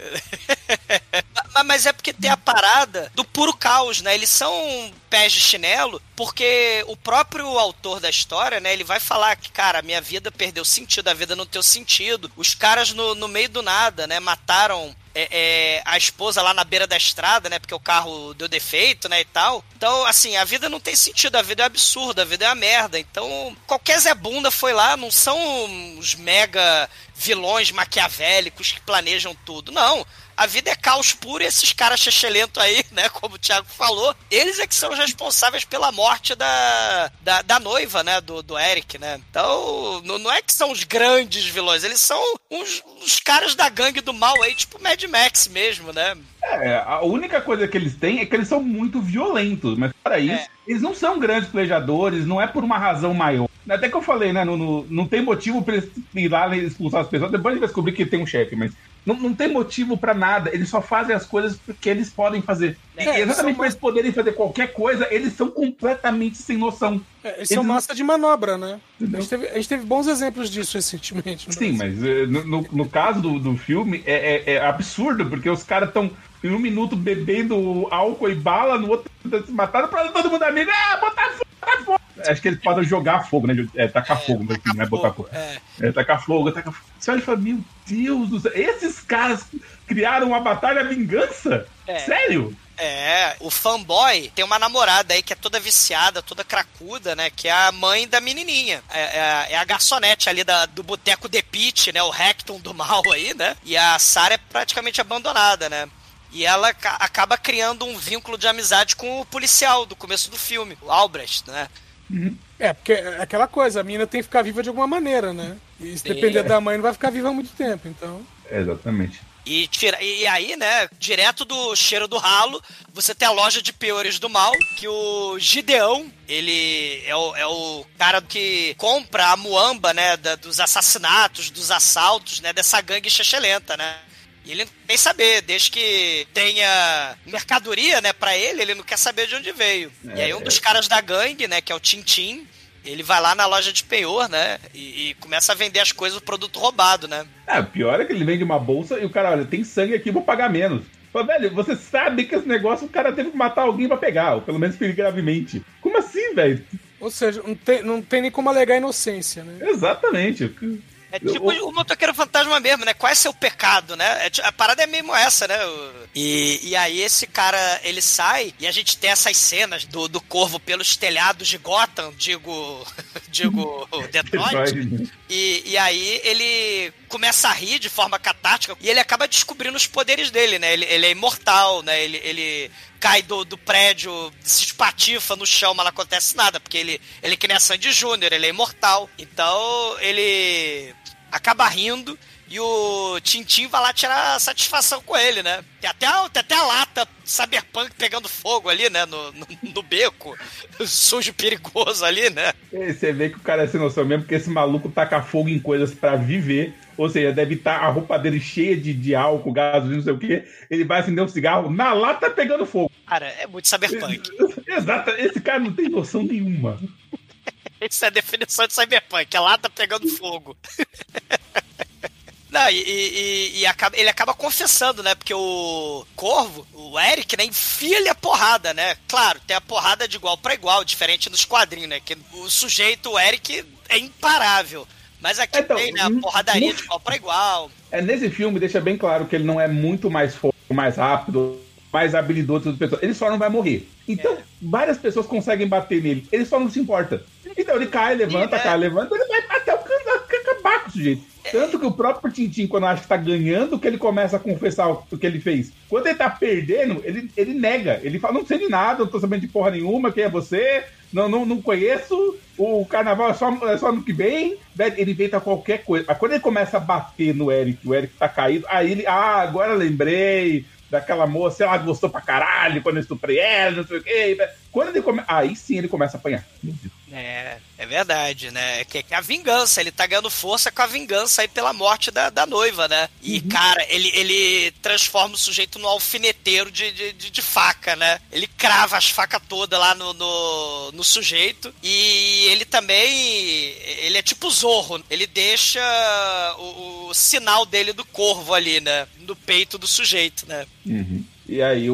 Mas é porque tem a parada do puro caos, né? Eles são pés de chinelo, porque o próprio autor da história, né? Ele vai falar que, cara, a minha vida perdeu sentido, a vida não tem sentido. Os caras no, no meio do nada, né? Mataram é, é, a esposa lá na beira da estrada, né? Porque o carro deu defeito, né? E tal. Então, assim, a vida não tem sentido, a vida é absurda, a vida é uma merda. Então, qualquer Zé Bunda foi lá, não são os mega vilões maquiavélicos que planejam tudo. Não a vida é caos puro e esses caras chechelentos aí, né, como o Thiago falou, eles é que são os responsáveis pela morte da, da, da noiva, né, do, do Eric, né. Então, não, não, é que são os grandes vilões, eles são uns, os caras da gangue do mal aí, tipo Mad Max mesmo, né. É, a única coisa que eles têm é que eles são muito violentos, mas para isso, é. eles não são grandes plejadores, não é por uma razão maior. Até que eu falei, né? No, no, não tem motivo pra eles ir lá expulsar as pessoas. Depois a gente vai descobrir que tem um chefe, mas não, não tem motivo para nada. Eles só fazem as coisas porque eles podem fazer. É, e exatamente por eles poderem fazer qualquer coisa, eles são completamente sem noção. É, eles, eles são massa de manobra, né? A gente, teve, a gente, teve, bons exemplos disso recentemente. Sim, mas eh, no, no, no, caso do, do filme é, é, é absurdo, porque os caras estão em um minuto bebendo álcool e bala, no outro se matando pra todo mundo amigo. Ah, botar fogo, botar fogo. Acho que eles podem jogar fogo, né? É, tacar é, fogo, tacar não é botar fogo. É. é, tacar fogo, tacar fogo. Você olha e fala, meu Deus do céu, esses caras criaram uma batalha vingança? É. Sério? É, o fanboy tem uma namorada aí que é toda viciada, toda cracuda, né? Que é a mãe da menininha. É, é, é a garçonete ali da, do boteco The Pit, né? O Hecton do mal aí, né? E a Sarah é praticamente abandonada, né? E ela acaba criando um vínculo de amizade com o policial do começo do filme, o Albrecht, né? Uhum. É, porque é aquela coisa, a menina tem que ficar viva de alguma maneira, né? E se depender é. da mãe, não vai ficar viva há muito tempo, então. Exatamente. E, tira, e aí, né, direto do cheiro do ralo, você tem a loja de peores do mal, que o Gideão, ele é o, é o cara que compra a muamba, né, da, dos assassinatos, dos assaltos, né, dessa gangue chechelenta, né? E ele não quer saber, desde que tenha mercadoria, né, pra ele, ele não quer saber de onde veio. É, e aí um é. dos caras da gangue, né, que é o Tintim, ele vai lá na loja de penhor, né? E, e, começa a vender as coisas, o produto roubado, né? É, o pior é que ele vende uma bolsa e o cara, olha, tem sangue aqui, vou pagar menos. Fala, velho, você sabe que esse negócio o cara teve que matar alguém pra pegar, ou pelo menos ferir gravemente. Como assim, velho? Ou seja, não tem, não tem nem como alegar inocência, né? Exatamente. É tipo o, o motoqueiro fantasma mesmo, né? Qual é seu pecado, né? É, a parada é mesmo essa, né? E, e aí esse cara, ele sai e a gente tem essas cenas do, do corvo pelos telhados de Gotham, digo, digo Detroit. Né? e, e aí ele começa a rir de forma catártica e ele acaba descobrindo os poderes dele, né? Ele, ele é imortal, né? Ele, ele cai do, do prédio, se espatifa no chão, mas não acontece nada, porque ele, ele é que nem a Sandy Júnior, ele é imortal. Então ele acaba rindo e o Tintin vai lá tirar satisfação com ele, né? Tem até, a, tem até a lata Cyberpunk pegando fogo ali, né? No, no, no beco. Sujo perigoso ali, né? E você vê que o cara é sem noção mesmo, porque esse maluco taca fogo em coisas para viver. Ou seja, deve estar tá a roupa dele cheia de, de álcool, gasolina, não sei o quê. Ele vai acender um cigarro, na lata pegando fogo. Cara, é muito cyberpunk. Exato, esse cara não tem noção nenhuma. Isso é a definição de cyberpunk, a lata pegando fogo. Não, e, e, e acaba, ele acaba confessando, né? Porque o Corvo, o Eric, né, enfia-lhe a porrada, né? Claro, tem a porrada de igual para igual, diferente nos quadrinhos, né? Que o sujeito, o Eric, é imparável. Mas aqui então, tem, né? A porradaria no... de igual para igual. É, nesse filme deixa bem claro que ele não é muito mais forte, mais rápido, mais habilidoso do pessoas. Ele só não vai morrer. Então, é. várias pessoas conseguem bater nele. Ele só não se importa. Então ele cai, levanta, e, é. cai, levanta, ele vai até o acabar com o sujeito. Tanto que o próprio Tintin, quando acha que tá ganhando, que ele começa a confessar o que ele fez. Quando ele tá perdendo, ele, ele nega. Ele fala, não sei de nada, não tô sabendo de porra nenhuma, quem é você? Não, não, não conheço, o carnaval é só, é só ano que vem. Ele inventa qualquer coisa. Mas quando ele começa a bater no Eric, o Eric tá caído, aí ele, ah, agora lembrei daquela moça, ela gostou pra caralho quando eu estuprei ela, não sei o quê. Quando ele come... Aí sim ele começa a apanhar. É, é verdade, né? É que, é a vingança, ele tá ganhando força com a vingança aí pela morte da, da noiva, né? E, uhum. cara, ele, ele transforma o sujeito no alfineteiro de, de, de, de faca, né? Ele crava as facas todas lá no, no, no, sujeito. E ele também. Ele é tipo Zorro. Ele deixa o, o sinal dele do corvo ali, né? No peito do sujeito, né? Uhum. E aí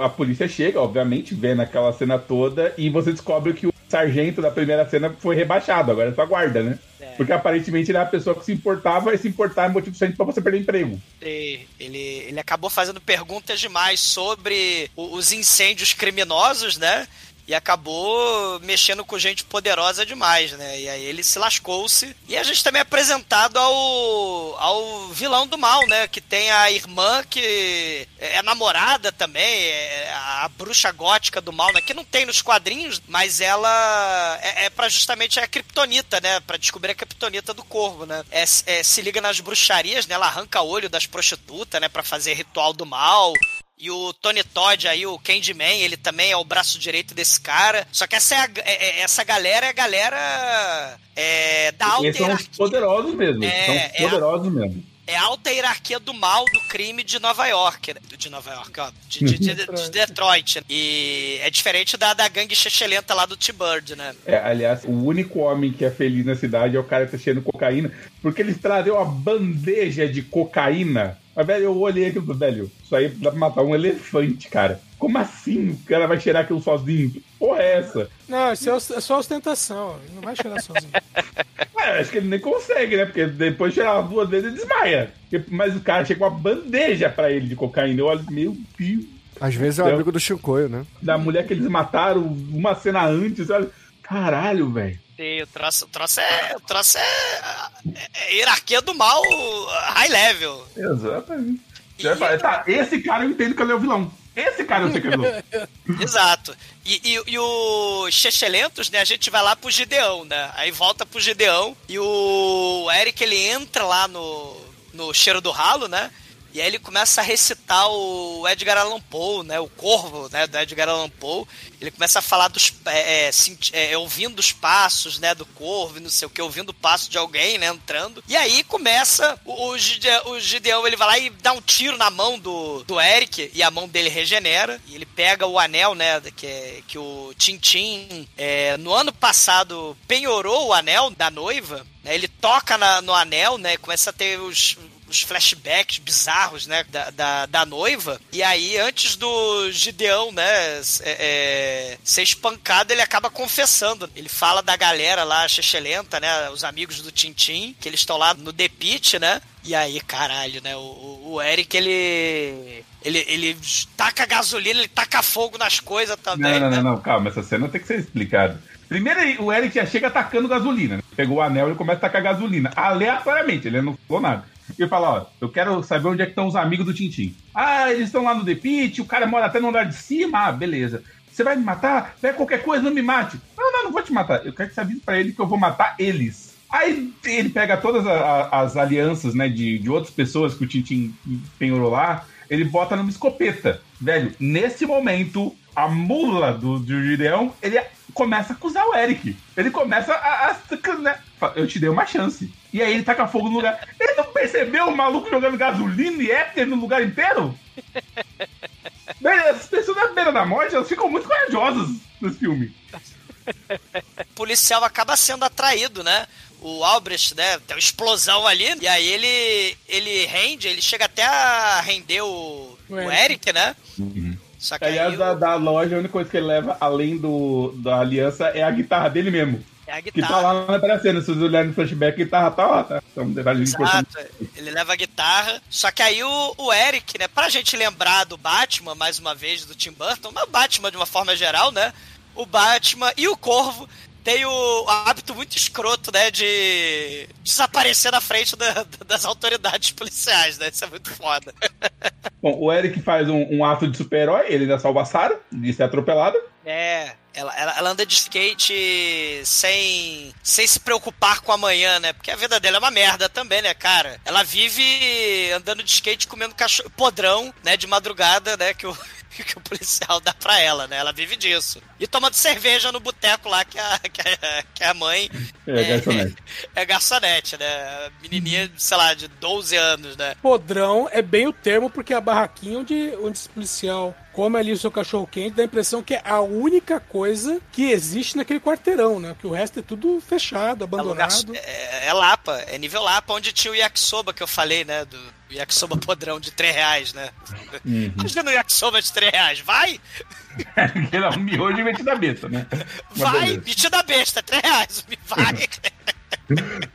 a polícia chega, obviamente, vê naquela cena toda, e você descobre que o sargento da primeira cena foi rebaixado, agora é sua guarda, né? É. Porque aparentemente ele era a pessoa que se importava e se importar é motivo suficiente pra você perder emprego. Ele, ele acabou fazendo perguntas demais sobre os incêndios criminosos, né? E acabou mexendo com gente poderosa demais, né? E aí ele se lascou-se. E a gente também é apresentado ao, ao vilão do mal, né? Que tem a irmã que é namorada também, é a bruxa gótica do mal, né? Que não tem nos quadrinhos, mas ela é, é para justamente a kriptonita, né? Para descobrir a kriptonita do corvo, né? É, é, se liga nas bruxarias, né? Ela arranca olho das prostitutas, né? Para fazer ritual do mal. E o Tony Todd aí, o Candyman, ele também é o braço direito desse cara. Só que essa, é a, é, é essa galera é a galera é, da alta Eles são os poderosos mesmo. É, são é poderosos a, mesmo. É a alta hierarquia do mal, do crime de Nova York. De Nova York, ó. De, de, de, de Detroit. E é diferente da, da gangue chechelenta lá do T-Bird, né? É, aliás, o único homem que é feliz na cidade é o cara que tá cheio de cocaína. Porque eles trazem uma bandeja de cocaína mas, velho, eu olhei aquilo, velho, isso aí dá pra matar um elefante, cara. Como assim o cara vai cheirar aquilo sozinho? Que porra é essa? Não, isso é, é só ostentação, ele não vai cheirar sozinho. É, acho que ele nem consegue, né? Porque depois de cheirar duas vezes ele desmaia. Mas o cara chega com uma bandeja pra ele de cocaína. Eu olho, meu Deus. Às vezes é o amigo do Chicoio, né? Da mulher que eles mataram uma cena antes, olha. Caralho, velho. O troço, o é. O é, é, é hierarquia do mal high level. Exatamente. E, falar, tá, esse cara eu entendo que ele é o vilão. Esse cara eu sei que é o vilão. Exato. E, e, e o Chechelentos, né? A gente vai lá pro Gideão, né? Aí volta pro Gideão e o Eric ele entra lá no, no cheiro do ralo, né? E aí ele começa a recitar o Edgar Allan Poe, né? O corvo, né? Do Edgar Allan Poe. Ele começa a falar dos... É, é, é, ouvindo os passos, né? Do corvo, não sei o que. Ouvindo o passo de alguém, né? Entrando. E aí começa... O, o, Gideão, o Gideão, ele vai lá e dá um tiro na mão do, do Eric. E a mão dele regenera. E ele pega o anel, né? Que, é, que o Tintin... É, no ano passado penhorou o anel da noiva. Né, ele toca na, no anel, né? Começa a ter os, os flashbacks bizarros, né, da, da, da, noiva. E aí, antes do Gideão, né, é, é, ser espancado, ele acaba confessando. Ele fala da galera lá, Chechelenta, né, os amigos do Tintim, que eles estão lá no The Pit, né, e aí, caralho, né? O, o Eric, ele. Ele, ele taca gasolina, ele taca fogo nas coisas também. Não, não, né? não, não, calma, essa cena tem que ser explicada. Primeiro, o Eric já chega atacando gasolina. Né? Pegou o anel e começa a tacar gasolina. Aleatoriamente, ele não falou nada. Ele fala, ó, eu quero saber onde é que estão os amigos do Tintim. Ah, eles estão lá no The Pit, o cara mora até no andar de cima. Ah, beleza. Você vai me matar? Vai qualquer coisa, não me mate. Não, não, não vou te matar. Eu quero que você avise pra ele que eu vou matar eles. Aí ele pega todas a, as alianças, né, de, de outras pessoas que o Tintin penhorou lá, ele bota numa escopeta. Velho, nesse momento, a mula do, do Gideão, ele começa a acusar o Eric. Ele começa a, a né? Eu te dei uma chance. E aí ele taca fogo no lugar. Ele não percebeu o maluco jogando gasolina e éter no lugar inteiro? As pessoas na beira da morte, elas ficam muito corajosas nesse filme. O policial acaba sendo atraído, né? o Albrecht, né? Tem uma explosão ali. E aí ele, ele rende, ele chega até a render o, o Eric, né? Uhum. Só que Aliás, aí da, da, loja, a única coisa que ele leva, além do, da aliança, é a guitarra dele mesmo. É a guitarra. Que tá lá na cena, se vocês olharem no flashback, a guitarra tá lá, tá? Então, Exato, ele leva a guitarra. Só que aí o, o Eric, né, pra gente lembrar do Batman, mais uma vez, do Tim Burton, mas o Batman de uma forma geral, né? O Batman e o Corvo tem o hábito muito escroto, né, de desaparecer na frente da, das autoridades policiais, né? Isso é muito foda. Bom, o Eric faz um, um ato de super-herói, ele ainda salva a Sarah de ser atropelada. É, ela, ela, ela, anda de skate sem, sem se preocupar com amanhã, né? Porque a vida dela é uma merda também, né, cara? Ela vive andando de skate comendo cachorro podrão, né, de madrugada, né, que o que o policial dá pra ela, né? Ela vive disso. E tomando cerveja no boteco lá que a, que a, que a mãe é, é garçonete. É, garçonete, né? Menininha, sei lá, de 12 anos, né? Podrão é bem o termo porque é a barraquinha onde, onde esse policial come ali o seu cachorro quente, dá a impressão que é a única coisa que existe naquele quarteirão, né? Que o resto é tudo fechado, abandonado. É, é Lapa, é nível Lapa, onde tinha o yakisoba que eu falei, né? Do yakisoba podrão de 3 reais, né? Uhum. Imagina o yakisoba de 3 reais, vai! Ele é um miojo metido da besta, né? vai, metido da besta, 3 reais, vai!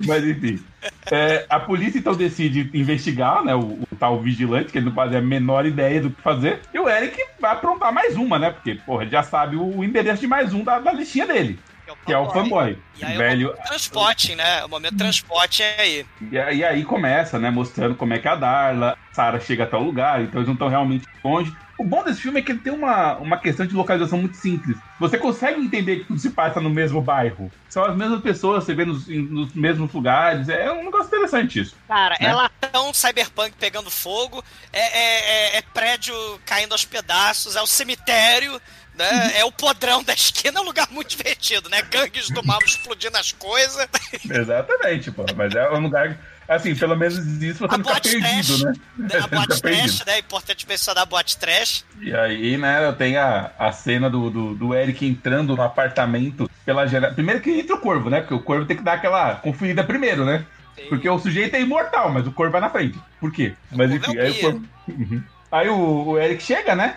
Mas enfim. É, a polícia então decide investigar, né? O, o, tal vigilante, que ele não faz a menor ideia do que fazer. E o Eric vai aprontar mais uma, né? Porque, porra, ele já sabe o, o endereço de mais um da, da listinha dele. Que é o fanboy. E aí velho... o transporte, né? O momento transporte é aí. E, e, aí começa, né? Mostrando como é que é a Darla, Sarah chega até o lugar, então eles não estão realmente longe. O bom desse filme é que ele tem uma, uma questão de localização muito simples. Você consegue entender que tudo se passa no mesmo bairro. São as mesmas pessoas, você vê nos, nos mesmos lugares. É um negócio interessante isso. Cara, né? é latão cyberpunk pegando fogo, é, é, é, é prédio caindo aos pedaços, é o cemitério né? É o podrão da esquina, é um lugar muito divertido, né? Gangues do mal explodindo as coisas. Exatamente, pô. Mas é um lugar. Assim, pelo menos isso você a não fica perdido, trash, né? A boate trash, né? É importante mencionar a boate trash. E aí, né, eu tenho a, a cena do, do, do Eric entrando no apartamento pela janela. Primeiro que entra o corvo, né? Porque o corvo tem que dar aquela conferida primeiro, né? Sim. Porque o sujeito é imortal, mas o corvo vai na frente. Por quê? Mas enfim, é aí o corvo. Uhum. Aí o, o, Eric chega, né?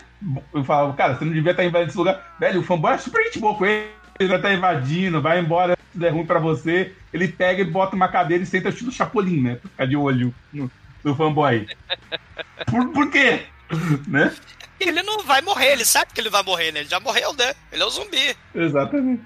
Eu falo, cara, você não devia estar invadindo esse lugar. Velho, o fanboy é super gente boa com ele. Ele vai estar invadindo, vai embora, se der ruim pra você. Ele pega e bota uma cadeira e senta estilo Chapolin, né? Pra ficar de olho no, no fanboy. Por, por quê? né? Ele não vai morrer, ele sabe que ele vai morrer, né? Ele já morreu, né? Ele é um zumbi. Exatamente.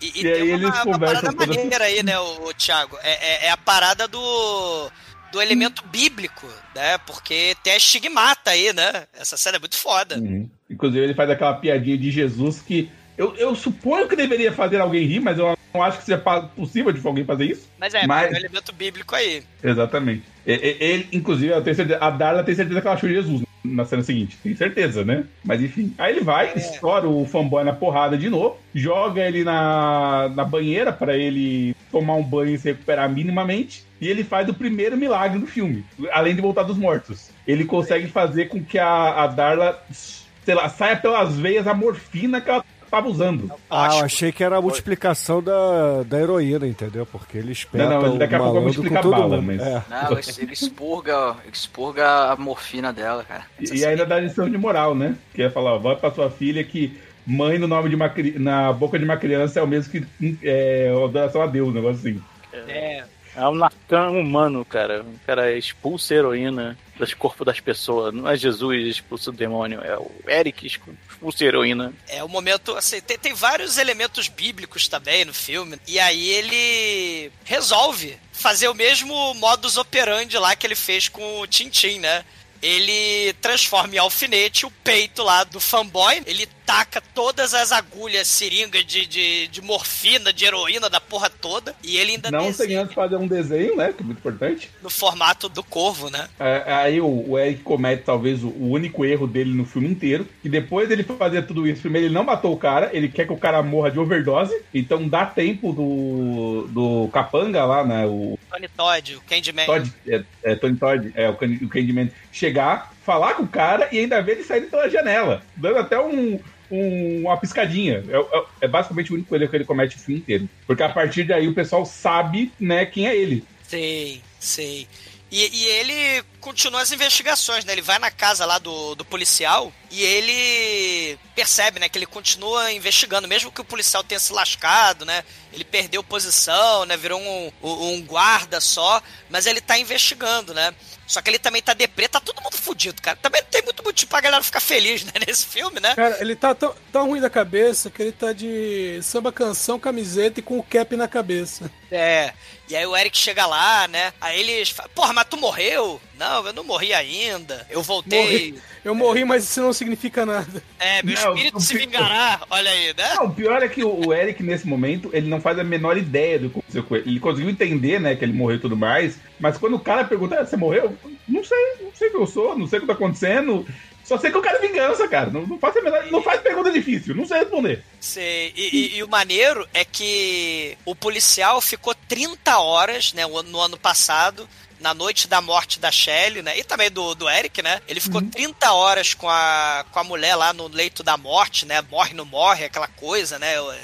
E, e, e tem aí uma, uma parada maneira aí, né, o, o Thiago? É, é, é a parada do do elemento bíblico, né? Porque tem a estigmata aí, né? Essa cena é muito foda. Uhum. Inclusive, ele faz aquela piadinha de Jesus que eu, eu suponho que deveria fazer alguém rir, mas eu não acho que seja possível de alguém fazer isso. Mas é, mas... é um elemento bíblico aí. Exatamente. Ele, ele inclusive, eu tenho certeza, a Darla tem certeza que ela achou Jesus na cena seguinte. Tem certeza, né? Mas enfim. Aí ele vai, é. estoura o fanboy na porrada de novo, joga ele na, na banheira para ele tomar um banho e se recuperar minimamente. E ele faz o primeiro milagre do filme, além de voltar dos mortos. Ele consegue fazer com que a, a Darla, sei lá, saia pelas veias a morfina que ela tava usando. Ah, eu achei que era a multiplicação da, da heroína, entendeu? Porque ele espera. Não, não, daqui a pouco vai multiplicar a bala, mas. É. Não, ele expurga, expurga a morfina dela, cara. E, e ainda dá lição de moral, né? Que é falar, ó, vai pra sua filha que mãe no nome de uma na boca de uma criança é o mesmo que é, adoração a Deus, um negócio assim. É. É um Lacan humano, cara. O cara expulsa a heroína dos corpos das pessoas. Não é Jesus expulsa o demônio, é o Eric expulsa a heroína. É o momento, assim, tem, tem vários elementos bíblicos também no filme. E aí ele resolve fazer o mesmo modus operandi lá que ele fez com o Tintin, né? ele transforma em alfinete o peito lá do fanboy. Ele taca todas as agulhas, seringas de, de, de morfina, de heroína, da porra toda. E ele ainda Não sem antes fazer um desenho, né? Que é muito importante. No formato do corvo, né? É, aí o, o, Eric comete talvez o, único erro dele no filme inteiro. Que depois dele fazer tudo isso, primeiro ele não matou o cara, ele quer que o cara morra de overdose. Então dá tempo do, do capanga lá, né? O Tony Todd, o Candyman. Todd, é, é, Tony Todd, é o, o Candyman chegar, falar com o cara e ainda ver ele sair pela janela. Dando até um, um, uma piscadinha. É, é, é, basicamente o único erro que ele comete o filme inteiro. Porque a partir daí o pessoal sabe, né, quem é ele. Sei, sei. E, e, ele continua as investigações, né? Ele vai na casa lá do, do policial e ele percebe, né, que ele continua investigando, mesmo que o policial tenha se lascado, né? Ele perdeu posição, né? Virou um, um guarda só, mas ele tá investigando, né? Só que ele também tá deprê, tá todo mundo fudido, cara. Também não tem muito motivo pra galera ficar feliz, né, nesse filme, né? Cara, ele tá tão, tão ruim da cabeça que ele tá de samba canção, camiseta e com o cap na cabeça. É. E aí o Eric chega lá, né? Aí eles falam, porra, mas tu morreu? Não, eu não morri ainda. Eu voltei. Morri. Eu morri, mas isso não significa nada. É, meu não, espírito se vingará. Olha aí, né? Não, o pior é que o Eric, nesse momento, ele não faz a menor ideia do que aconteceu com ele. Ele conseguiu entender, né, que ele morreu e tudo mais. Mas quando o cara pergunta, ah, você morreu? Não sei, não sei o que eu sou, não sei o que tá acontecendo. Só sei que eu quero vingança, cara. Não, não, faz, não faz pergunta difícil, não sei responder. Sei. E, e, e, o maneiro é que o policial ficou 30 horas, né, no ano passado, na noite da morte da Shelley, né? E também do, do Eric, né? Ele ficou uhum. 30 horas com a, com a mulher lá no leito da morte, né? Morre, não morre, aquela coisa, né? O,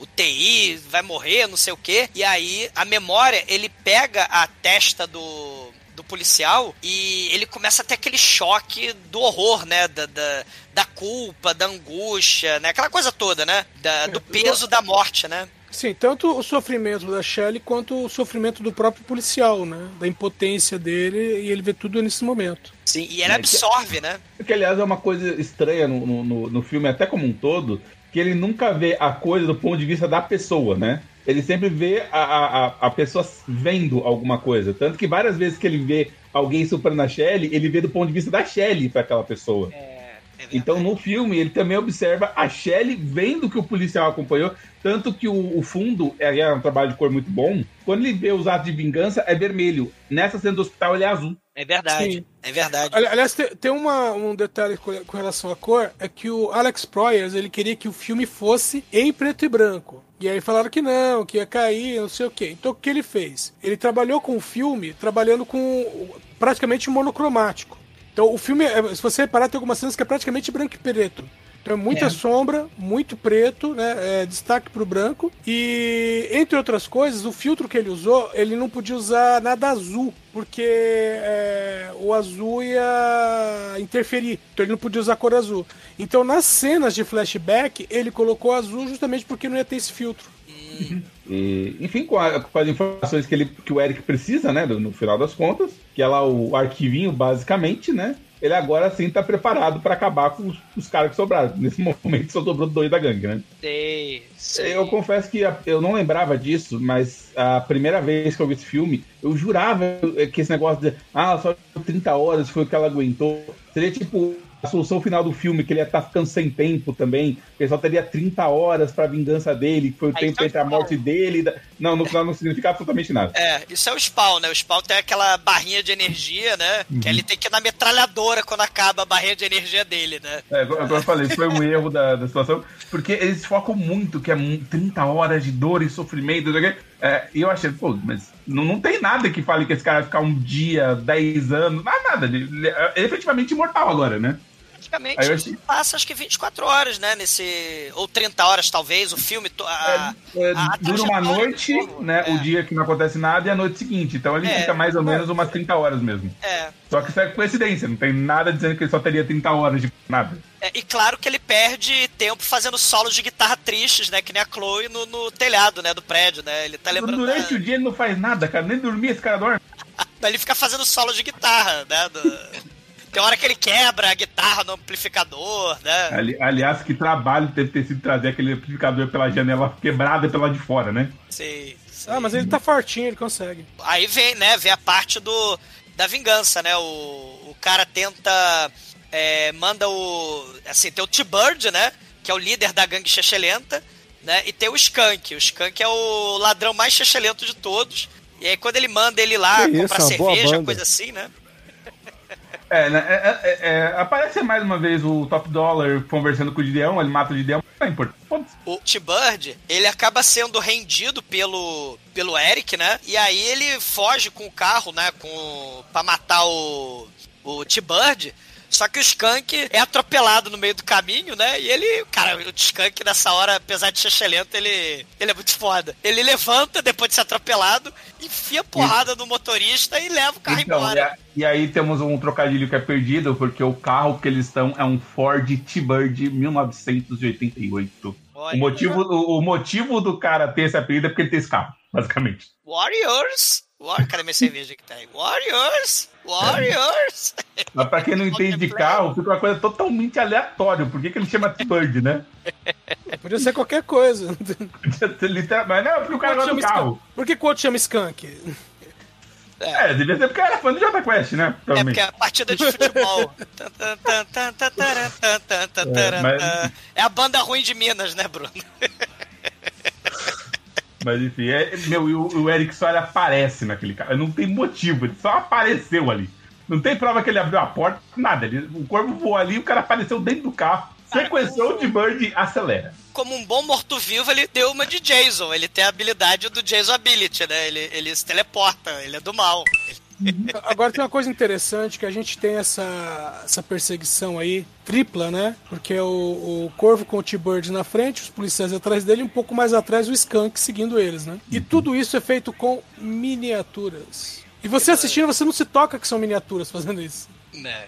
o TI vai morrer, não sei o quê. E aí, a memória, ele pega a testa do do policial e ele começa a ter aquele choque do horror, né? Da, da, da culpa, da angústia, né? Aquela coisa toda, né? Da, do peso da morte, né? Sim, tanto o sofrimento da Shelley quanto o sofrimento do próprio policial, né? Da impotência dele e ele vê tudo nesse momento. Sim, e ele absorve, né? Que, aliás, é uma coisa estranha no, no, no filme, até como um todo, que ele nunca vê a coisa do ponto de vista da pessoa, né? Ele sempre vê a, a, a pessoa vendo alguma coisa. Tanto que várias vezes que ele vê alguém superando a Shelly, ele vê do ponto de vista da Shelly para aquela pessoa. É, é então no filme ele também observa a Shelly vendo que o policial acompanhou. Tanto que o, o fundo é, é, um trabalho de cor muito bom. Quando ele vê os atos de vingança, é vermelho. Nessa cena do hospital, ele é azul. É verdade. Sim. É verdade. Aliás, tem, uma, um detalhe com relação à cor: é que o Alex Proyas ele queria que o filme fosse em preto e branco. E aí falaram que não, que ia cair, não sei o quê. Então o que ele fez? Ele trabalhou com o filme, trabalhando com praticamente monocromático. Então o filme, é, se você reparar, tem algumas cenas que é praticamente branco e preto. Então é muita é. sombra, muito preto, né? É, destaque pro branco. E, entre outras coisas, o filtro que ele usou, ele não podia usar nada azul, porque é, o azul ia interferir. Então ele não podia usar cor azul. Então, nas cenas de flashback, ele colocou azul justamente porque não ia ter esse filtro. E, enfim, com, a, com, as informações que, ele, que o Eric precisa, né, no, no final das contas, que é lá o arquivinho, basicamente, né? Ele agora sim tá preparado para acabar com os, os, caras que sobraram. Nesse momento só sobrou dois da gangue, né? Sei, sei. Eu confesso que eu não lembrava disso, mas a primeira vez que eu vi esse filme, eu jurava que esse negócio de ah, só 30 horas foi o que ela aguentou. Seria tipo a solução final do filme, que ele ia estar tá ficando sem tempo também, ele só teria 30 horas pra vingança dele, que foi o Aí tempo tá entre a morte dele. Da... Não, no final não significa absolutamente nada. É, isso é o spawn, né? O spawn tem aquela barrinha de energia, né? Uhum. Que ele tem que ir na metralhadora quando acaba a barrinha de energia dele, né? É, como eu falei, foi um erro da, da situação, porque eles focam muito que é 30 horas de dor e sofrimento, é, e eu achei, pô, mas não, não tem nada que fale que esse cara vai ficar um dia, 10 anos, nada, nada. Ele é efetivamente imortal agora, né? Praticamente achei... passa acho que 24 horas, né? Nesse. Ou 30 horas, talvez, o filme. A, é, é, a dura uma noite, né? É. O dia que não acontece nada e a noite seguinte. Então ele é. fica mais ou menos umas 30 horas mesmo. É. Só que isso é coincidência, não tem nada dizendo que ele só teria 30 horas de nada. É, e claro que ele perde tempo fazendo solos de guitarra tristes, né? Que nem a Chloe no, no telhado, né? Do prédio, né? Ele tá lembrando. Durante da... o dia ele não faz nada, cara. Nem dormir esse cara dorme. ele fica fazendo solo de guitarra, né? Do... Tem hora que ele quebra a guitarra no amplificador, né? Ali, aliás, que trabalho deve ter sido trazer aquele amplificador pela janela quebrada pela de fora, né? Sim, sim. Ah, mas ele tá fortinho, ele consegue. Aí vem, né, vem a parte do, da vingança, né? O, o cara tenta. É, manda o. Assim, tem o T-Bird, né? Que é o líder da gangue Chechelenta, né? E tem o Skunk. O Skunk é o ladrão mais chechelento de todos. E aí, quando ele manda ele lá que comprar isso, cerveja, coisa assim, né? É, né, é, é, é, aparece mais uma vez o Top Dollar conversando com o Gideon, ele mata o Gideon, não é importante. O T-Bird, ele acaba sendo rendido pelo, pelo Eric, né? E aí ele foge com o carro, né? Com, pra matar o, o T-Bird. Só que o Skunk é atropelado no meio do caminho, né? E ele, cara, o Skunk nessa hora, apesar de ser lento, ele, ele é muito foda. Ele levanta depois de ser atropelado, enfia porrada no motorista e leva o carro Então, embora. e aí temos um trocadilho que é perdido, porque o carro que eles estão é um Ford T-Bird 1988. Olha. O motivo, o, o motivo do cara ter esse apelido é porque ele tem esse carro, basicamente. Warriors! War... Cadê minha cerveja que tá aí? Warriors! Warriors! Mas pra quem não entende de carro, fica uma coisa totalmente aleatória. Por que, que ele chama T-Bird, né? Podia ser qualquer coisa. Podia ser literal- Mas não, porque o cara gosta do carro. Por que que o outro chama Skunk? É, devia ser porque era fã do Jota Quest, né? É porque é a partida de futebol. Taran, mas-. É a banda ruim de Minas, né, Bruno? Mas enfim, é, meu, o, o Eric só ele aparece naquele carro. Não tem motivo, ele só apareceu ali. Não tem prova que ele abriu a porta, nada. Ele, o corpo voou ali o cara apareceu dentro do carro. Sequenciou o T-Bird e acelera. Como um bom morto-vivo, ele deu uma de Jason. Ele tem a habilidade do Jason Ability, né? Ele, ele se teleporta, ele é do mal. Agora tem uma coisa interessante que a gente tem essa, essa perseguição aí tripla, né? Porque o, o Corvo com o T-Bird na frente, os policiais atrás dele, e um pouco mais atrás o Skunk seguindo eles, né? E tudo isso é feito com miniaturas. E você assistindo, você não se toca que são miniaturas fazendo isso. Né?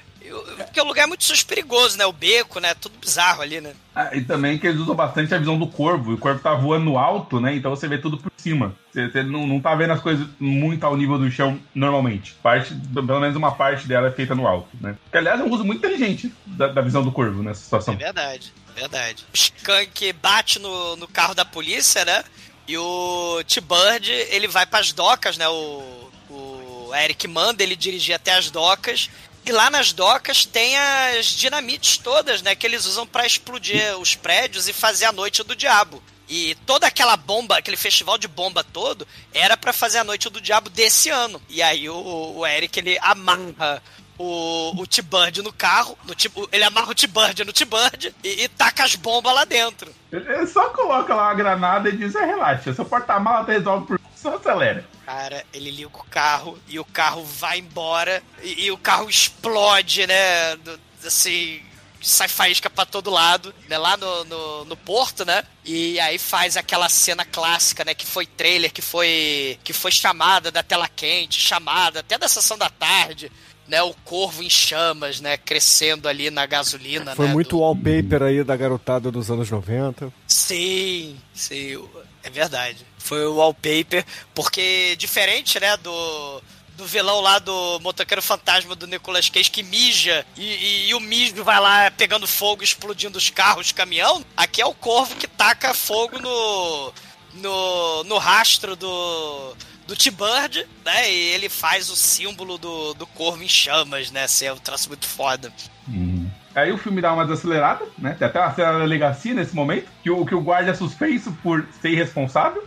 Porque o lugar é muito perigoso, né? O beco, né? Tudo bizarro ali, né? Ah, e também que eles usam bastante a visão do corvo. O corvo tá voando no alto, né? Então você vê tudo por cima. Você, você não, não tá vendo as coisas muito ao nível do chão normalmente. Parte, pelo menos uma parte dela é feita no alto, né? Que aliás é um uso muito inteligente da, da visão do corvo nessa situação. É verdade, é verdade. O Skunk bate no, no carro da polícia, né? E o T-Bird, ele vai pras docas, né? O, o Eric manda ele dirigir até as docas. E lá nas docas tem as dinamites todas, né? Que eles usam pra explodir os prédios e fazer a noite do diabo. E toda aquela bomba, aquele festival de bomba todo, era pra fazer a noite do diabo desse ano. E aí o, o Eric, ele amarra o, o T-Bird no carro, no ele amarra o T-Bird no T-Bird e, e taca as bombas lá dentro. Ele só coloca lá a granada e diz: é, relaxa, seu porta-mala tá resolve por só acelera. Cara, ele liga o carro e o carro vai embora e, e o carro explode, né? assim, sai faísca pra todo lado, né? Lá no, no, no porto, né? E aí faz aquela cena clássica, né? Que foi trailer, que foi que foi chamada da tela quente, chamada até da sessão da tarde. Né, o corvo em chamas, né, crescendo ali na gasolina, Foi né, muito do- wallpaper aí da garotada dos anos 90. Sim, sim, é verdade. Foi o wallpaper, porque diferente, né, do, do vilão lá do Motoqueiro Fantasma do Nicolas Cage que mija e, e- e o mijo vai lá pegando fogo, explodindo os carros, caminhão. Aqui é o corvo que taca fogo no, no, no rastro do, do T-Bird, né, e ele faz o símbolo do, do corvo em chamas, né, assim, é um traço muito foda. Aí o filme dá uma desacelerada, né? Tem até uma cena da delegacia nesse momento, que o, que o guarda é suspenso por ser irresponsável.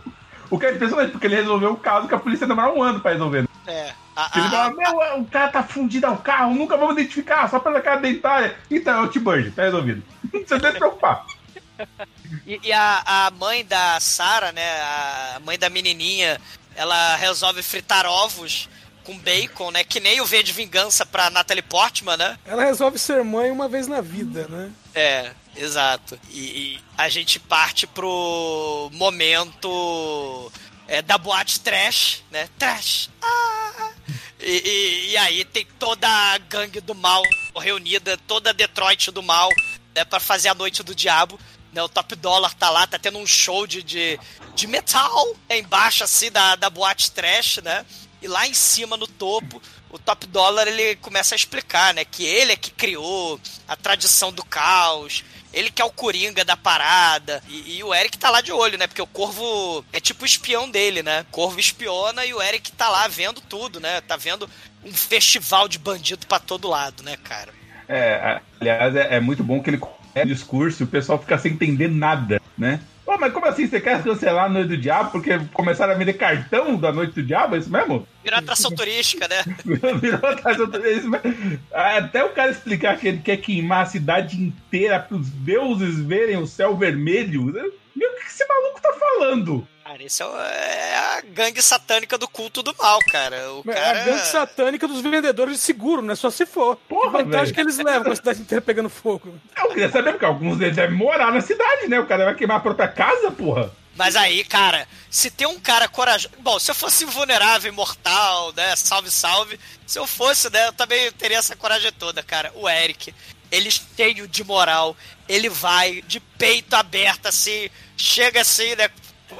O que é impressionante, porque ele resolveu o caso que a polícia demorou um ano pra resolver. né? É, a- Ele fala, meu, o cara tá fundido ao carro, nunca vamos identificar, só pela cara dentária. Então, é o T-Bird, tá resolvido. Não precisa nem se preocupar. E, e a, a mãe da Sarah, né? A mãe da menininha, ela resolve fritar ovos com bacon, né? Que nem o V de Vingança pra Natalie Portman, né? Ela resolve ser mãe uma vez na vida, né? É, exato. E, e a gente parte pro momento é, da boate trash, né? Trash. Ah! E, e- e aí tem toda a gangue do mal reunida, toda a Detroit do mal, né? Pra fazer a noite do diabo. Né, o Top Dollar tá lá, tá tendo um show de, de, de metal embaixo, assim, da, da boate trash, né? E lá em cima, no topo, o Top Dollar ele começa a explicar, né? Que ele é que criou a tradição do caos, ele que é o coringa da parada. E, e o Eric tá lá de olho, né? Porque o Corvo é tipo o espião dele, né? O Corvo espiona e o Eric tá lá vendo tudo, né? Tá vendo um festival de bandido pra todo lado, né, cara? É, aliás, é, é muito bom que ele é discurso e o pessoal fica sem entender nada, né? Pô, mas como assim? Você quer cancelar a Noite do Diabo porque começaram a vender cartão da Noite do Diabo? É isso mesmo? Virou atração turística, né? Virou atrás do- é? Até o cara explicar que ele quer queimar a cidade inteira para os deuses verem o céu vermelho. Meu, o que esse maluco tá falando? Cara, isso é, é a gangue satânica do culto do mal, cara. O É cara... a gangue satânica dos vendedores de seguro, né? Só se for. Porra, que vantagem velho. que eles levam com a cidade inteira pegando fogo. Eu queria saber, porque alguns deles devem morar na cidade, né? O cara vai queimar a própria casa, porra. Mas aí, cara, se tem um cara corajoso. Bom, se eu fosse vulnerável, imortal, né? Salve, salve. Se eu fosse, né? Eu também teria essa coragem toda, cara. O Eric, ele cheio de moral. Ele vai de peito aberto, assim. Chega assim, né?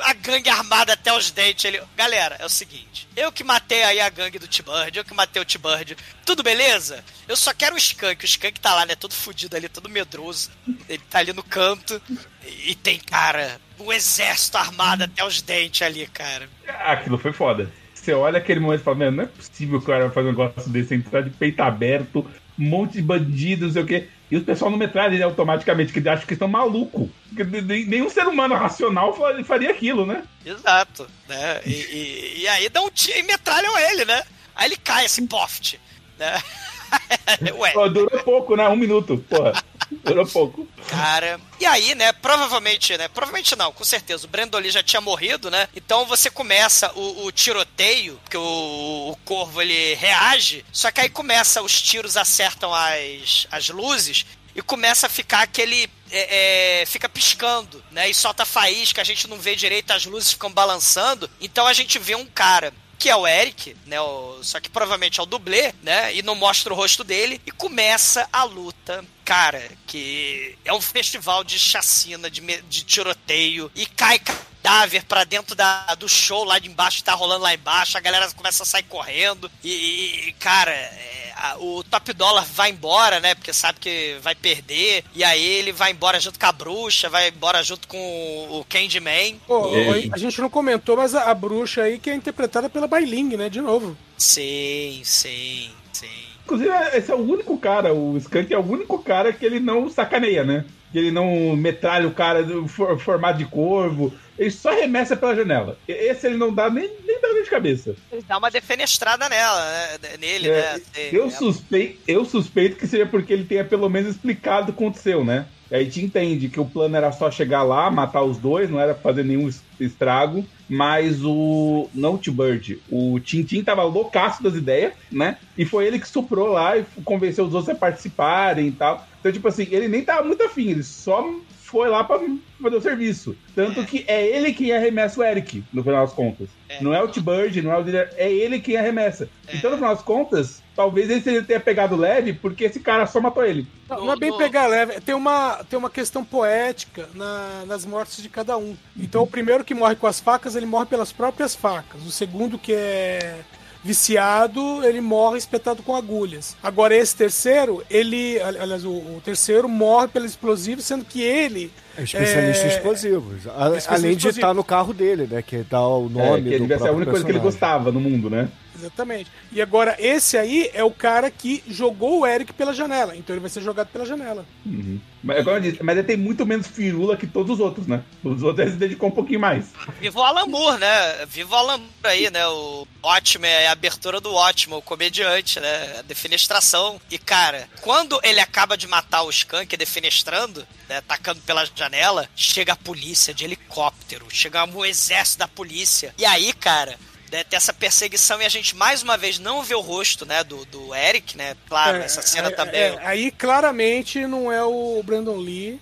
A gangue armada até os dentes. Ele. Galera, é o seguinte. Eu que matei aí a gangue do T-Bird, eu que matei o T-Bird. Tudo beleza? Eu só quero o Skunk. O Skunk tá lá, né? Todo fudido ali, todo medroso. Ele tá ali no canto. E tem, cara, um exército armado até os dentes ali, cara. Aquilo foi foda. Você olha aquele momento e fala, "Mano, não é possível que o cara vai fazer um negócio desse, entrar de peito aberto, um monte de bandidos, não sei o quê. E o pessoal não metralha ele automaticamente, que acham que estão nem- Nenhum ser humano racional fa- faria aquilo, né? Exato, né? E, e- e aí dá um tiro e metralham ele, né? Aí ele cai assim, poft, né? Ué, durou pouco, né? Um minuto, porra. Durou pouco. cara. E aí, né, provavelmente, né? Provavelmente não, com certeza. O Brandon Lee já tinha morrido, né? Então você começa o, o tiroteio, porque o, o corvo ele reage, só que aí começa, os tiros acertam as, as luzes e começa a ficar aquele. é, é, fica piscando, né? E solta faísca, a gente não vê direito, as luzes ficam balançando. Então a gente vê um cara que é o Eric, né? o- só que provavelmente é o dublê, né? E não mostra o rosto dele. E começa a luta. Cara, que é um festival de chacina, de, de tiroteio. E cai cadáver pra dentro da, do show lá de embaixo, tá rolando lá embaixo. A galera começa a sair correndo. E, e, cara, é, o Top Dollar vai embora, né? Porque sabe que vai perder. E aí ele vai embora junto com a bruxa, vai embora junto com o Candyman. Pô, É. a gente não comentou, mas a, a bruxa aí que é interpretada pela Bailing, né? De novo. Sim, sim, sim. Inclusive, esse é o único cara, o Skunk é o único cara que ele não sacaneia, né? Que ele não metralha o cara do for- formato de corvo. Ele só remessa pela janela. Esse ele não dá nem, nem dor de cabeça. Ele dá uma defenestrada nela, né? Nele, É, né? Eu, é- suspeito, eu suspeito que seja porque ele tenha pelo menos explicado o que aconteceu, né? E aí te entende que o plano era só chegar lá, matar os dois, não era fazer nenhum es- estrago. Mas o. Não o Tintin tava loucaço das ideias, né? E foi ele que soprou lá e convenceu os outros a participarem e tal. Então, tipo assim, ele nem tava muito afim, ele só foi lá pra fazer o serviço. Tanto que é ele quem arremessa o Eric, no final das contas. É. Não é o T-Bird, não é o líder, é ele quem arremessa. Então, no final das contas, talvez ele tenha pegado leve porque esse cara só matou ele. Não, não é bem pegar leve, tem uma, tem uma questão poética na- nas mortes de cada um. Então o primeiro que morre com as facas, ele morre pelas próprias facas. O segundo que é viciado, ele morre espetado com agulhas. Agora esse terceiro, ele, ali- aliás, o, o terceiro morre pelo explosivo, sendo que ele É especialista em É, explosivos. A- especialista além em de explosivos. estar no carro dele, né? Que dá o É, nome que do ele devia ser a próprio única coisa que ele personagem. gostava no mundo, né? Exatamente. E agora, esse aí é o cara que jogou o Eric pela janela. Então ele vai ser jogado pela janela. Uhum. Mas, agora disse, mas ele tem muito menos firula que todos os outros, né? Os outros ele se dedicou um pouquinho mais. Viva o Alan Moore, né? Viva o Alan Moore aí, né? O ótimo é a abertura do ótimo, o comediante, né? A defenestração. E, cara, quando ele acaba de matar o Skunk defenestrando, né? Tacando pela janela, chega a polícia de helicóptero, chega um exército da polícia. E aí, cara. Né, tem essa perseguição e a gente mais uma vez não vê o rosto, né, do, do Eric, né? Claro, É, nessa cena é, também. é, aí claramente não é o Brandon Lee.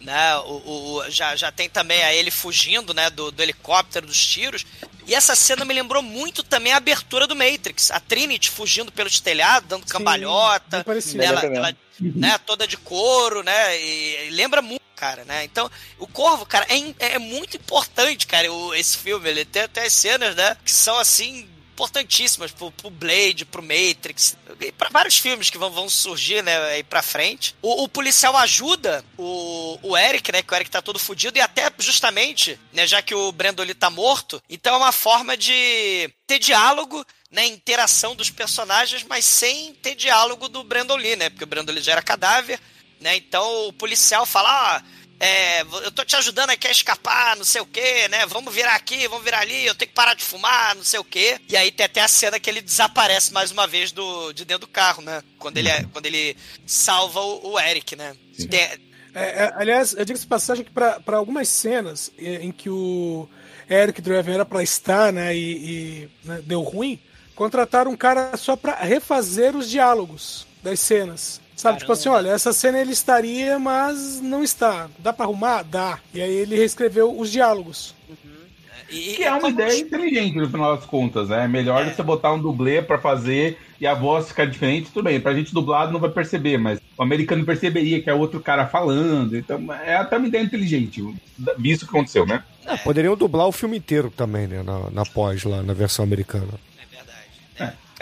né? O, o- já, já tem também a ele fugindo, né? Do, do helicóptero, dos tiros. E essa cena me lembrou muito também a abertura do Matrix. A Trinity fugindo pelos telhados, dando cambalhota. parecido. Ela, ela, né, toda de couro, né? E, e lembra muito, cara, né? Então, o Corvo, cara, é, im- é muito importante, cara, o- esse filme. Ele tem até as cenas, né? Que são assim. Importantíssimas pro, pro Blade, pro Matrix, e pra vários filmes que vão, vão surgir, né, aí pra frente. O, o policial ajuda o, o Eric, né, que o Eric tá todo fudido, e até justamente, né, já que o Brandon Lee tá morto, então é uma forma de ter diálogo né, interação dos personagens, mas sem ter diálogo do Brandon Lee, né? Porque o Brandon Lee já era cadáver, né? Então o policial fala, ah, é, eu tô te ajudando aqui a escapar, não sei o que, né? Vamos virar aqui, vamos virar ali, eu tenho que parar de fumar, não sei o que. E aí tem até a cena que ele desaparece mais uma vez do, de dentro do carro, né? Quando ele, é- quando ele salva o, o Eric, né? É, é, aliás, eu digo essa passagem que para algumas cenas em que o Eric Draven era para estar, né, e, e né, deu ruim, contrataram um cara só para refazer os diálogos das cenas. Sabe, Caramba. tipo assim, olha, essa cena ele estaria, mas não está. Dá para arrumar? Dá. E aí ele reescreveu os diálogos. Uhum. E, que é uma ideia inteligente no final das contas, né? É melhor é. você botar um dublê para fazer e a voz ficar diferente, tudo bem. Pra gente dublado não vai perceber, mas o americano perceberia que é outro cara falando. Então é até uma ideia inteligente, visto o que aconteceu, né? É, poderiam dublar o filme inteiro também, né? Na, na pós, lá, na versão americana.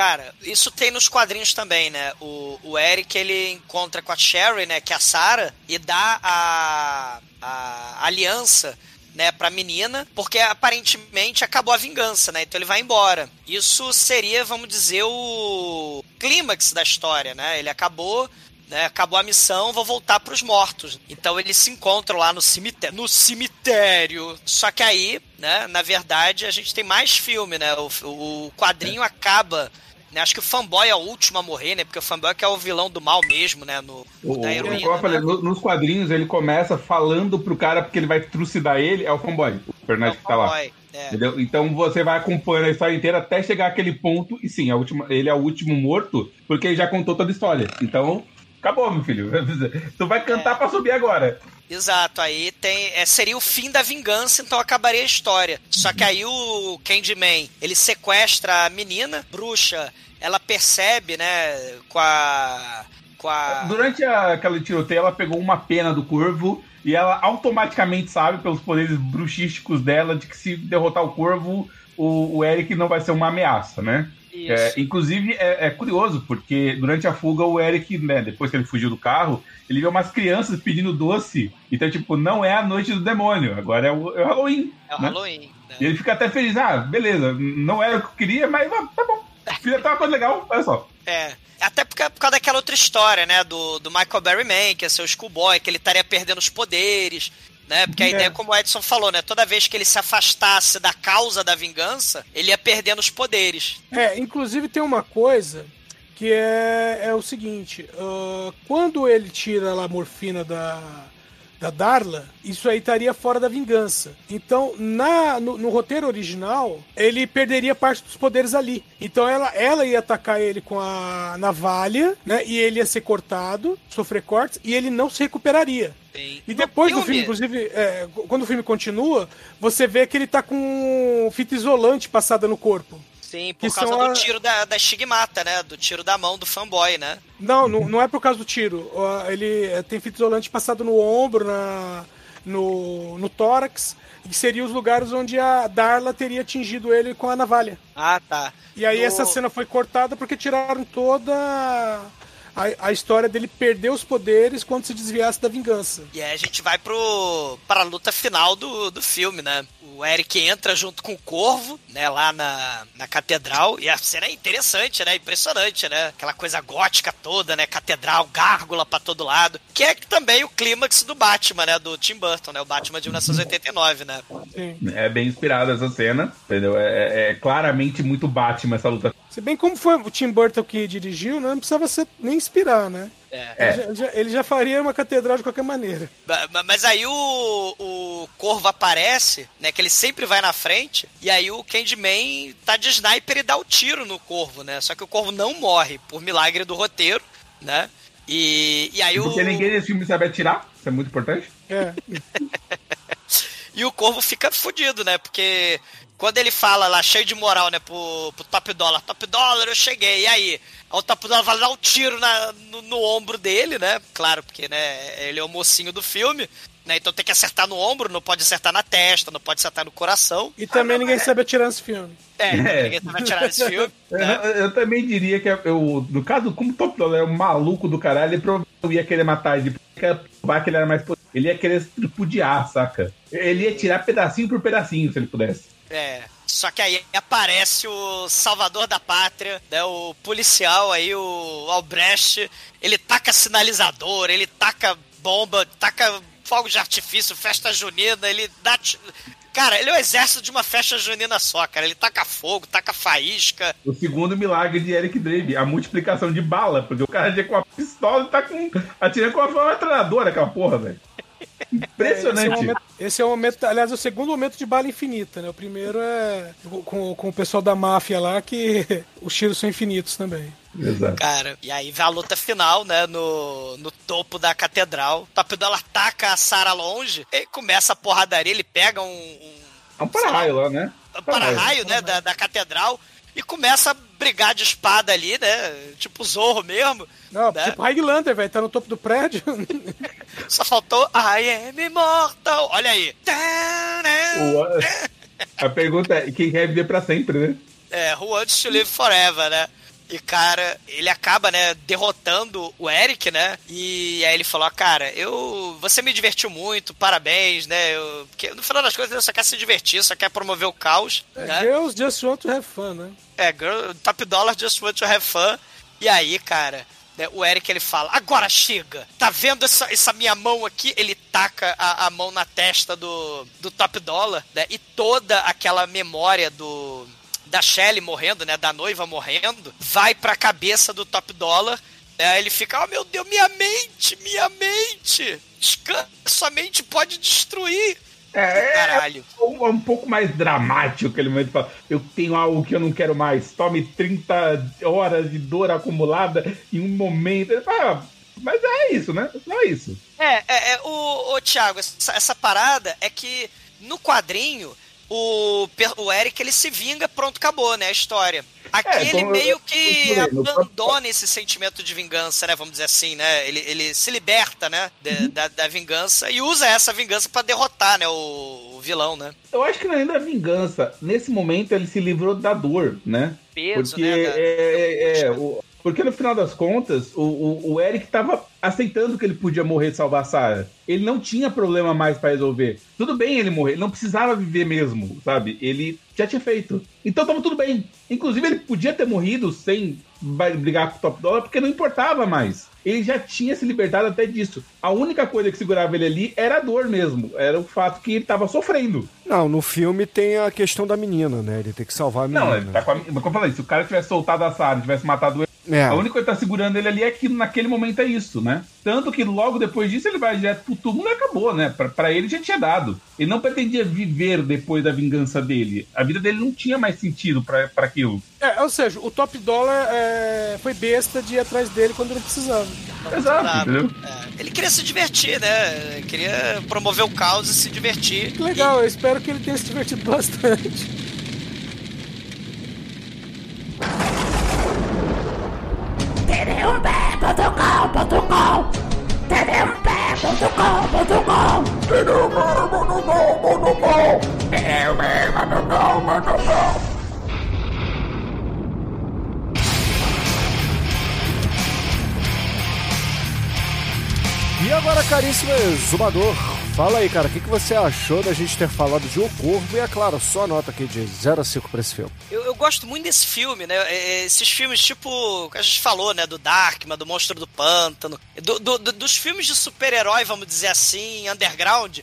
Cara, isso tem nos quadrinhos também, né? O, o Eric, ele encontra com a Sherry, né? Que é a Sarah, e dá a, a aliança né, pra menina, porque aparentemente acabou a vingança, né? Então ele vai embora. Isso seria, vamos dizer, o clímax da história, né? Ele acabou né, acabou a missão, vou voltar para os mortos. Então eles se encontram lá no cemitério, no cemitério. Só que aí, né, na verdade, a gente tem mais filme, né? O, o quadrinho acaba né, Acho que o fanboy é o último a morrer, né? Porque o fanboy é que é o vilão do mal mesmo, né? No, o, heroína. Eu falei, né? nos quadrinhos ele começa falando pro cara porque ele vai trucidar ele, é o fanboy, o Fernandes é que tá lá. É. Entendeu? Então você vai acompanhando a história inteira até chegar aquele ponto, e sim, a última, ele é o último morto, porque ele já contou toda a história. Então, acabou, meu filho. Tu vai cantar é. pra subir agora. Exato, aí tem. É, seria o fim da vingança, então acabaria a história. Só que aí o Candyman, ele sequestra a menina, bruxa, ela percebe, né, com a. Com a... Durante aquela tiroteio, ela pegou uma pena do corvo e ela automaticamente sabe, pelos poderes bruxísticos dela, de que se derrotar o corvo, o, o Eric não vai ser uma ameaça, né? É, inclusive, é, é, curioso, porque durante a fuga, o Eric, né, depois que ele fugiu do carro, ele viu umas crianças pedindo doce. Então, tipo, não é a noite do demônio, agora é o, é o Halloween. É o né? Halloween. Né? E ele fica até feliz, ah, beleza, não era o que eu queria, mas tá bom. Filha tá uma coisa legal, olha só. É. Até por causa daquela outra história, né? Do, do Michael Berryman, que é seu schoolboy, que ele estaria perdendo os poderes né? Porque a é. ideia, como o Edson falou, né? Toda vez que ele se afastasse da causa da vingança, ele ia perdendo os poderes. É, inclusive tem uma coisa que é, é o seguinte: uh, quando ele tira lá a morfina da, da Darla, isso aí estaria fora da vingança. Então, na, no, no, roteiro original, ele perderia parte dos poderes ali. Então, ela, ela ia atacar ele com a navalha, né? E ele ia ser cortado, sofrer cortes, e ele não se recuperaria. Bem, e depois do filme, inclusive, é, quando o filme continua, você vê que ele tá com fita isolante passada no corpo. Sim, por causa do a... tiro da, da estigmata, né? Do tiro da mão do fanboy, né? Não, não, não é por causa do tiro. Ele é, tem fita isolante passado no ombro, na, no, no tórax, que seriam os lugares onde a Darla teria atingido ele com a navalha. Ah, tá. E aí no... essa cena foi cortada porque tiraram toda a, a história dele perder os poderes quando se desviasse da vingança. E aí a gente vai pro, pra luta final do, do filme, né? O Eric entra junto com o Corvo, né, lá na, na catedral, e a cena é interessante, né? Impressionante, né? Aquela coisa gótica toda, né? Catedral, gárgula pra todo lado. Que é também o clímax do Batman, né? Do Tim Burton, né? O Batman de 1989, né? Sim. É bem inspirada essa cena, entendeu? É, é, é claramente muito Batman essa luta. Se bem como foi o Tim Burton que dirigiu, né, não precisava ser, nem inspirar, né? É. Ele, já, ele, já, faria uma catedral de qualquer maneira. Mas aí o, o Corvo aparece, né? Que ele sempre vai na frente. E aí o Candyman tá de sniper e dá o tiro no Corvo, né? Só que o Corvo não morre, por milagre do roteiro, né? E, e aí porque o... ninguém nesse filme sabe atirar, isso é muito importante. É. e o Corvo fica fudido, né? Porque quando ele fala lá, cheio de moral, né, pro, pro Top Dollar, Top Dollar, eu cheguei, e aí? O Top Dollar vai dar um tiro na, no, no, ombro dele, né? Claro, porque, né, ele é o mocinho do filme, né? Então tem que acertar no ombro, não pode acertar na testa, não pode acertar no coração. E também ah, ninguém é... sabe atirar nesse filme. É, é. ninguém sabe atirar nesse filme. Né? Eu, eu, também diria que, eu, no caso, como o Top Dollar é um maluco do caralho, ele provavelmente ia querer matar ele, porque ia provar que ele era mais Ele ia querer tripudiar, saca? Ele ia tirar pedacinho por pedacinho, se ele pudesse. É. Só que aí aparece o salvador da pátria, né? O policial aí, o Albrecht. Ele taca sinalizador, ele taca bomba, taca fogo de artifício, festa junina, ele dá. Cara, ele é o exército de uma festa junina só, cara. Ele taca fogo, taca faísca. O segundo milagre de Eric Draven, a multiplicação de bala, porque o cara já com a pistola e tá com. atirando com uma metralhadora, aquela porra, velho. Impressionante. Esse é, o momento, esse é o momento, aliás, é o segundo momento de bala infinita, né? O primeiro é com, com o pessoal da máfia lá, que os tiros são infinitos também. Exato. Cara, e aí vai a luta final, né? No, no topo da catedral. O Top Dollar ataca a Sarah longe e começa a porradaria. Ele pega um. um é um para-raio lá, né? Um para-raio, né? Da, da catedral e começa a brigar de espada ali, né? Tipo Zorro mesmo. Não, né? tipo Highlander, velho, tá no topo do prédio. Só faltou I am immortal. Olha aí. a pergunta é: quem quer viver pra sempre, né? É, who wants to live forever, né? E, cara, ele acaba, né, derrotando o Eric, né? E aí ele falou, cara, eu. Você me divertiu muito, parabéns, né? Eu, porque no final das coisas ele só quer se divertir, só quer promover o caos. É, né? Girls just want to have fun, né? É, girl, top dollar just want to have fun. E aí, cara, né, o Eric ele fala: Agora chega! Tá vendo essa, essa minha mão aqui? Ele taca a, a mão na testa do, do Top Dollar, né? E toda aquela memória do da Shelley morrendo, né? Da noiva morrendo, vai pra cabeça do Top Dollar. Aí ele fica, oh meu Deus, minha mente, minha mente! Descansa, sua mente pode destruir. É, Caralho. É um, é um, pouco mais dramático aquele momento. Fala, eu tenho algo que eu não quero mais. Tome 30 horas de dor acumulada em um momento. Fala, mas é isso, né? Só é isso. É, é, é o, o Thiago, essa, essa parada é que no quadrinho o, o Eric ele se vinga, pronto, acabou, né? A história. Aqui é, ele meio que abandona esse sentimento de vingança, né? Vamos dizer assim, né? Ele, ele se liberta, né? De, uhum. da, da, vingança e usa essa vingança para derrotar, né? O, o, vilão, né? Eu acho que não é ainda a vingança. Nesse momento ele se livrou da dor, né? Peso, Porque né? Da... É, é, é, o, porque no final das contas, o, o, o Eric tava aceitando que ele podia morrer e salvar a Sarah. Ele não tinha problema mais para resolver. Tudo bem ele morrer, ele não precisava viver mesmo, sabe? Ele já tinha feito. Então tava tudo bem. Inclusive ele podia ter morrido sem brigar com o Top Dollar porque não importava mais. Ele já tinha se libertado até disso. A única coisa que segurava ele ali era a dor mesmo. Era o fato que ele tava sofrendo. Não, no filme tem a questão da menina, né? Ele tem que salvar a menina. Não, ele tá com a, como eu falei, se o cara tivesse soltado a Sarah, tivesse matado ele, é. A única coisa que tá segurando ele ali é que naquele momento é isso, né? Tanto que logo depois disso ele vai direto pro túmulo e acabou, né? Pra, pra ele já tinha dado. Ele não pretendia viver depois da vingança dele. A vida dele não tinha mais sentido para aquilo. É, ou seja, o top dollar é, foi besta de ir atrás dele quando não precisava. Exato, entendeu? É, ele queria se divertir, né? Ele queria promover o caos e se divertir. Que legal, e... eu espero que ele tenha se divertido bastante. td1p.com.com td1p.com.com td1p.com.com td1p.com.com E agora, caríssimo exumador, fala aí, cara, o que, que você achou da gente ter falado de O Corvo? E é claro, só nota aqui de 0 a 5 pra esse filme. Eu, eu, gosto muito desse filme, né? É, é, esses filmes tipo, que a gente falou, né? Do Darkman, do Monstro do Pântano, do, do, do, dos filmes de super-herói, vamos dizer assim, underground,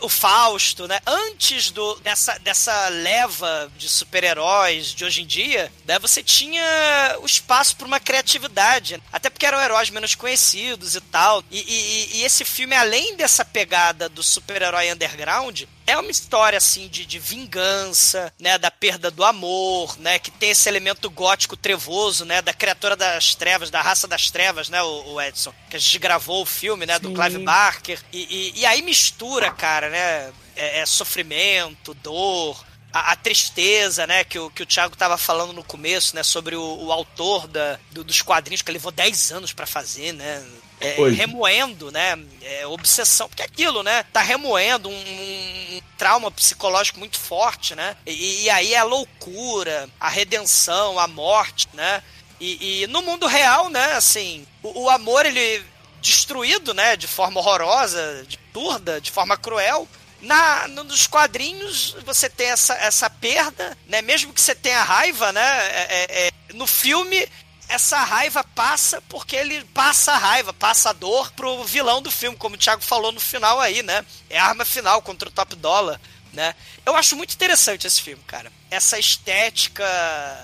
o Fausto, né? Antes do, dessa, dessa leva de super-heróis de hoje em dia, né? Você tinha o espaço para uma criatividade. Até porque eram heróis menos conhecidos e tal. E, e, e esse filme, além dessa pegada do super-herói underground, é uma história assim de, de vingança, né, da perda do amor, né, que tem esse elemento gótico trevoso, né, da criatura das trevas, da raça das trevas, né, o, o Edson, que a gente gravou o filme, né, do Clive Barker, e, e, e, aí mistura, cara, né, é, é sofrimento, dor, a, a, tristeza, né, que o, que o Thiago tava falando no começo, né, sobre o, o autor da, do, dos quadrinhos que levou 10 anos para fazer, né, é, remoendo, né? É, obsessão, porque é aquilo, né? Tá remoendo um, um trauma psicológico muito forte, né? E, e, aí é a loucura, a redenção, a morte, né? E, e no mundo real, né? Assim, o, o, amor ele destruído, né? De forma horrorosa, de turda, de forma cruel. Na, nos quadrinhos você tem essa, essa perda, né? Mesmo que você tenha raiva, né? É, é, é no filme essa raiva passa porque ele passa a raiva, passa a dor pro vilão do filme, como o Thiago falou no final aí, né? É a arma final contra o Top Dollar. né? Eu acho muito interessante esse filme, cara. Essa estética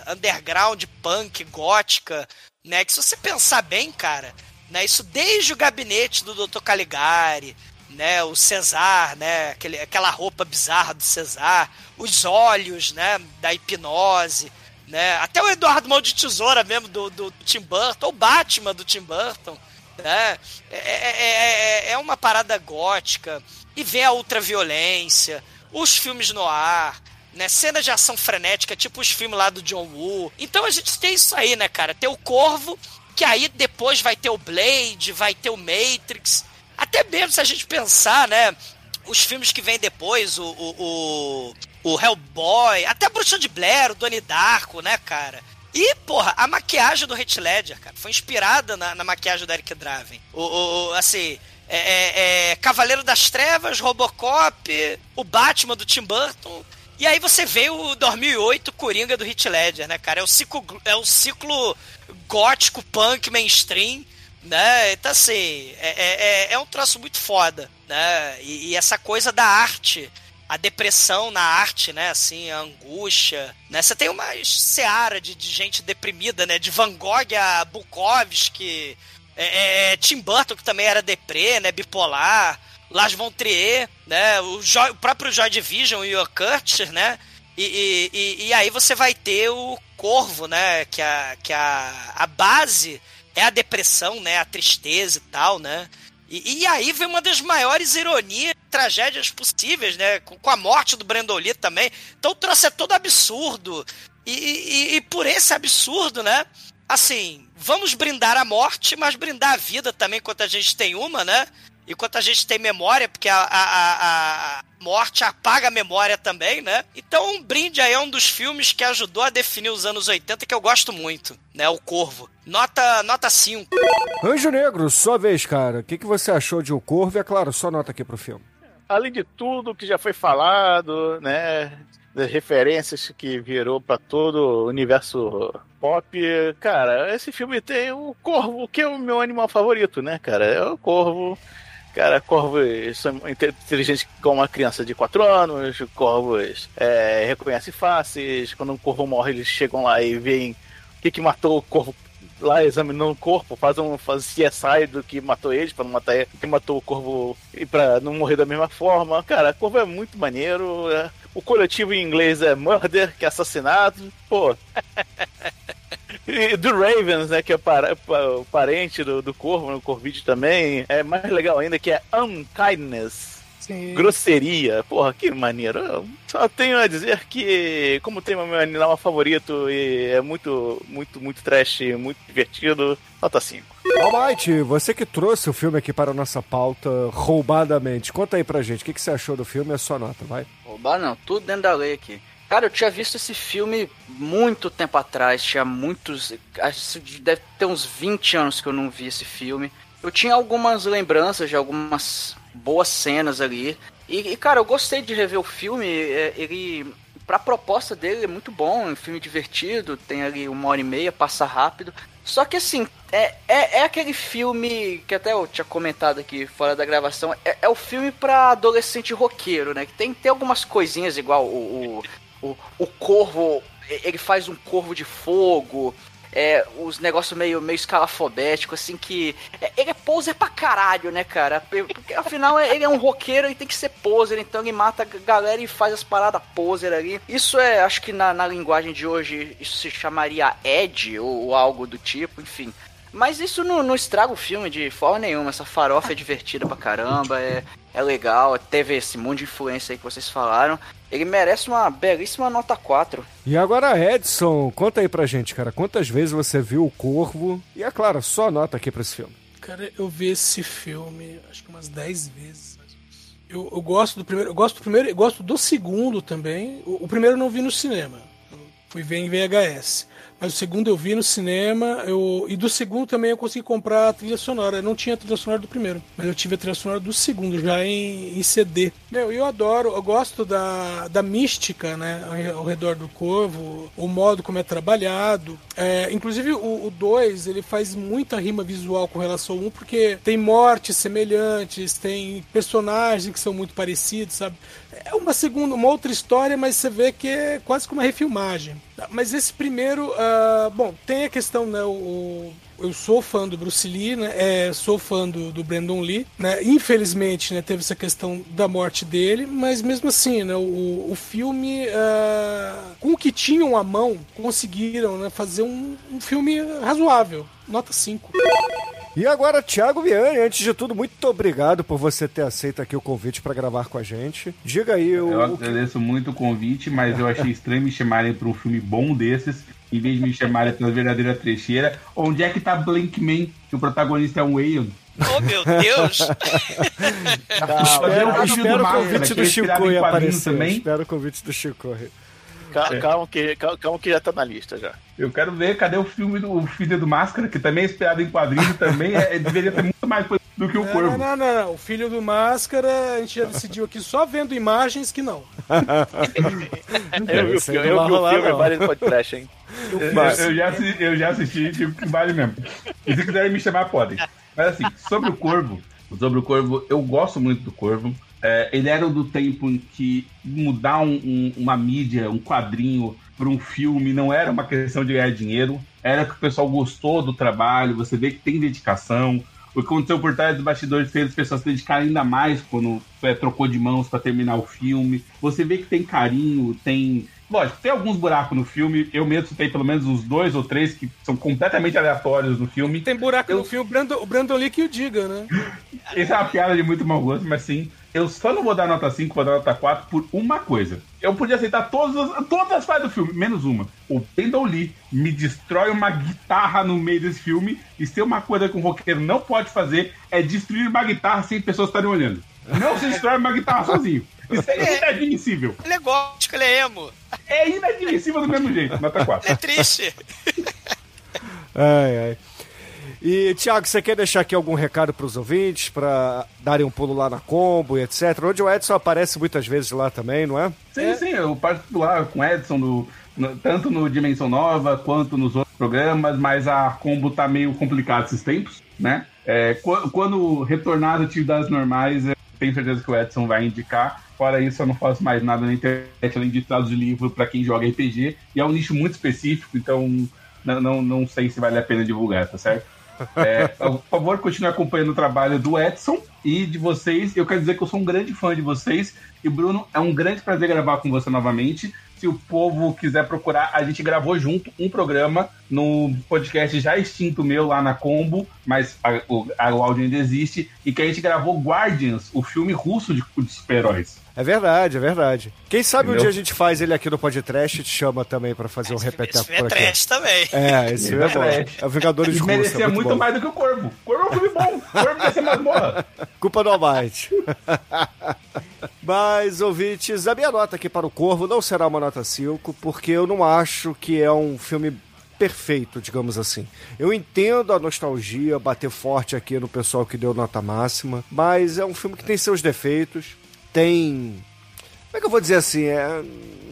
underground, punk, gótica, né? Que se você pensar bem, cara, né? Isso desde o gabinete do Dr. Caligari, né? O Cesar, né? Aquele, aquela roupa bizarra do Cesar, os olhos, né? Da hipnose, né? Até o Eduardo Mão de Tesoura mesmo do, do Tim Burton, o Batman do Tim Burton, né? É, é, é, é uma parada gótica e vem a ultraviolência, os filmes no ar, né? Cenas de ação frenética, tipo os filmes lá do John Woo. Então a gente tem isso aí, né, cara? Tem o Corvo, que aí depois vai ter o Blade, vai ter o Matrix. Até mesmo se a gente pensar, né? Os filmes que vêm depois, o, o, o, o Hellboy, até a Bruxa de Blair, o Donnie Darko, né, cara? E, porra, a maquiagem do Heath Ledger, cara, foi inspirada na, na maquiagem do Eric Draven. O, o, assim, é, é, é, Cavaleiro das Trevas, Robocop, o Batman do Tim Burton. E aí você vê o 2008 Coringa do Heath Ledger, né, cara? É o ciclo, é o ciclo gótico, punk, mainstream, né? Então, assim, é, é, é, é um troço muito foda, né? E, e, essa coisa da arte, a depressão na arte, né? Assim, a angústia, né? Você tem uma seara de, de gente deprimida, né? De Van Gogh a Bukowski, é, é, Tim Burton, que também era deprê, né? Bipolar. Lars von Trier, né? O, o próprio Joy Division e o Kurt, né? E, e, e, e, aí você vai ter o Corvo, né? Que, a, que a, a base é a depressão, né? A tristeza e tal, né? E, e aí vem uma das maiores ironias, tragédias possíveis, né? Com, com a morte do Brandon Lee também. Então o troço é todo absurdo. E, e, e, por esse absurdo, né? Assim, vamos brindar a morte, mas brindar a vida também, enquanto a gente tem uma, né? Enquanto a gente tem memória, porque a, a, a, morte apaga a memória também, né? Então, um brinde aí é um dos filmes que ajudou a definir os anos 80 que eu gosto muito, né? O Corvo. Nota, nota 5. Anjo Negro, sua vez, cara. O que, que você achou de O Corvo? E, é claro, só nota aqui pro filme. Além de tudo que já foi falado, né? Das referências que virou para todo o universo pop, cara, esse filme tem o Corvo, que é o meu animal favorito, né, cara? É o Corvo Cara, corvos são inteligentes como uma criança de 4 anos, corvos é, reconhecem faces, quando um corvo morre eles chegam lá e veem o que, que matou o corvo lá examinando o corpo, faz um faz CSI do que matou eles, para não matar ele, que matou o corvo e para não morrer da mesma forma. Cara, corvo é muito maneiro. É, o coletivo em inglês é murder, que é assassinato. Pô. E do Ravens, né? Que é o parente do, do Corvo, no Corvid também. É mais legal ainda que é Unkindness. Sim. Grosseria. Porra, que maneiro. Eu só tenho a dizer que, como tem meu animal favorito e é muito, muito, muito trash, muito divertido, nota 5. Almighty, você que trouxe o filme aqui para a nossa pauta roubadamente, conta aí pra gente, o que, que você achou do filme e a sua nota, vai? Roubar não, tudo dentro da lei aqui. Cara, eu tinha visto esse filme muito tempo atrás, tinha muitos. Acho que deve ter uns 20 anos que eu não vi esse filme. Eu tinha algumas lembranças de algumas boas cenas ali. E, e cara, eu gostei de rever o filme. É, ele. Pra proposta dele é muito bom, é um filme divertido, tem ali uma hora e meia, passa rápido. Só que assim, é, é, é, aquele filme que até eu tinha comentado aqui fora da gravação. É, é o filme pra adolescente roqueiro, né? Que tem, tem algumas coisinhas igual o, o o, o corvo, ele faz um corvo de fogo, é, os negócios meio, meio escalafobético, assim, que. É, ele é poser pra caralho, né, cara? Porque afinal ele é um roqueiro e tem que ser poser, então ele mata a galera e faz as paradas poser ali. Isso é, acho que na, na linguagem de hoje, isso se chamaria Ed ou, ou algo do tipo, enfim. Mas isso não, não, estraga o filme de forma nenhuma. Essa farofa é divertida pra caramba, é, é legal, teve esse monte de influência aí que vocês falaram. Ele merece uma belíssima nota 4. E agora, Edson, conta aí pra gente, cara. Quantas vezes você viu o Corvo? E é claro, só nota aqui pra esse filme. Cara, eu vi esse filme acho que umas 10 vezes. Eu, eu, gosto do primeiro, eu gosto do primeiro, eu gosto do segundo também. O, o primeiro eu não vi no cinema. Fui ver em VHS. Mas o segundo eu vi no cinema, eu, e do segundo também eu consegui comprar a trilha sonora. Eu não tinha a trilha sonora do primeiro, mas eu tive a trilha sonora do segundo, já em, em CD. Meu, eu adoro, eu gosto da, da mística, né, ao redor do Corvo, o modo como é trabalhado. É, inclusive o 2, ele faz muita rima visual com relação ao 1, um, porque tem mortes semelhantes, tem personagens que são muito parecidos, sabe? É uma segunda, uma outra história, mas você vê que é quase como uma refilmagem. Mas esse primeiro, uh, bom, tem a questão, né, o, eu sou fã do Bruce Lee, né? É, sou fã do, do Brandon Lee, né? Infelizmente, né, teve essa questão da morte dele, mas mesmo assim, né, o, o filme, uh, com o que tinham à mão, conseguiram né, fazer um, um filme razoável. Nota 5. E agora, Thiago Vianney, antes de tudo, muito obrigado por você ter aceito aqui o convite para gravar com a gente. Diga aí o. Eu agradeço muito o convite, mas eu achei estranho me chamarem para um filme bom desses, em vez de me chamarem para uma verdadeira trecheira. Onde é que tá Blankman, que o protagonista é um Whale? Oh, meu Deus! espero, espero o convite do Chico aparecer. Também. Espero o convite do Chico. Calma, é. calma, que, calma, que já tá na lista já. Eu quero ver cadê o filme do Filho do Máscara, que também é inspirado em quadrinhos também, é, deveria ter muito mais do que o não, Corvo. Não, não, não, O Filho do Máscara, a gente já decidiu aqui só vendo imagens que não. eu vi o filme, eu vi o filme, vale podcast, hein? Eu, eu, já, eu já assisti, tipo, que vale mesmo. E se quiserem me chamar, podem. Mas assim, sobre o Corvo, sobre o Corvo, eu gosto muito do Corvo. É, ele era do tempo em que mudar um, um, uma mídia, um quadrinho para um filme não era uma questão de ganhar dinheiro, era que o pessoal gostou do trabalho, você vê que tem dedicação. O que aconteceu por trás dos bastidores fez as pessoas se dedicarem ainda mais quando é, trocou de mãos para terminar o filme. Você vê que tem carinho, tem Lógico, tem alguns buracos no filme. Eu mesmo tenho pelo menos uns dois ou três que são completamente aleatórios no filme. Tem buraco eu... no filme, o Brandon, o Brandon Lee que o diga, né? Essa é uma piada de muito mau gosto, mas sim. Eu só não vou dar nota 5, vou dar nota 4 por uma coisa. Eu podia aceitar todas as, todas as partes do filme, menos uma. O Brandon Lee me destrói uma guitarra no meio desse filme. E se uma coisa que um roqueiro não pode fazer é destruir uma guitarra sem pessoas estarem olhando. Não se destrói uma guitarra sozinho. Isso é inadmissível. Ele é gótico, ele é emo. É inadmissível do mesmo jeito, nota 4. É triste. ai, ai. E, Thiago, você quer deixar aqui algum recado para os ouvintes, para darem um pulo lá na Combo e etc? Onde o Edson aparece muitas vezes lá também, não é? Sim, é. sim, eu participo lá com o Edson, no, no, tanto no Dimensão Nova quanto nos outros programas, mas a Combo tá meio complicada esses tempos, né? É, quando, quando retornar às atividades normais, eu tenho certeza que o Edson vai indicar. Fora isso, eu não faço mais nada na internet além de trados de livro para quem joga RPG. E é um nicho muito específico, então não, não, não sei se vale a pena divulgar, tá certo? É, por favor, continue acompanhando o trabalho do Edson e de vocês. Eu quero dizer que eu sou um grande fã de vocês. E, Bruno, é um grande prazer gravar com você novamente se o povo quiser procurar, a gente gravou junto um programa no podcast já extinto meu lá na Combo, mas a, o, a, o áudio ainda existe, e que a gente gravou Guardians, o filme russo de, de super-heróis. É verdade, é verdade. Quem sabe Entendeu? um dia a gente faz ele aqui no podcast e te chama também pra fazer um repeteco por aqui. É também. É, esse é, é bom. É o Vingadores de merecia muito, muito mais do que o Corvo. Corvo é um filme bom. Corvo vai ser morra. Culpa do Almighty. Mas, ouvintes, a minha nota aqui para o Corvo não será uma nota 5, porque eu não acho que é um filme perfeito, digamos assim. Eu entendo a nostalgia bater forte aqui no pessoal que deu nota máxima, mas é um filme que tem seus defeitos tem. Como é que eu vou dizer assim? É,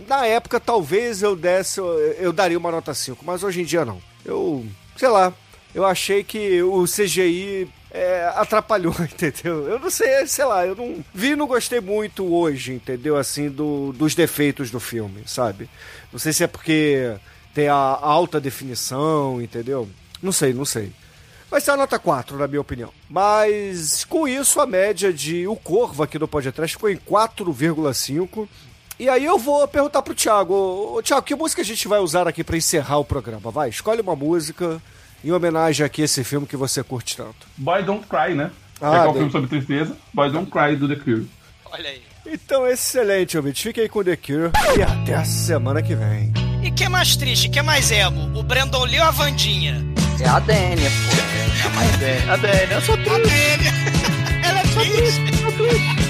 na época, talvez eu desse. Eu daria uma nota 5, mas hoje em dia não. Eu. Sei lá. Eu achei que o CGI é, atrapalhou, entendeu? Eu não sei, sei lá, eu não vi e não gostei muito hoje, entendeu? Assim, do, dos defeitos do filme, sabe? Não sei se é porque tem a alta definição, entendeu? Não sei, não sei. Vai ser a nota 4, na minha opinião. Mas com isso, a média de O Corvo aqui no podcast ficou em 4,5. E aí eu vou perguntar pro Thiago, ô, Thiago, que música a gente vai usar aqui para encerrar o programa? Vai, escolhe uma música em homenagem aqui a esse filme que você curte tanto. Boy Don't Cry, né? Ah, é um filme sobre tristeza. Boy Don't Cry do The Cure. Olha aí. Então, excelente, ouvinte. Fique aí com The Cure e até a semana que vem. E que é mais triste, que é mais emo? O Brandon Lee ou a Vandinha? É a Dênia, pô. É a Dênia. A Dênia, eu sou triste. A Dênia. Ela é triste. Sou triste. triste.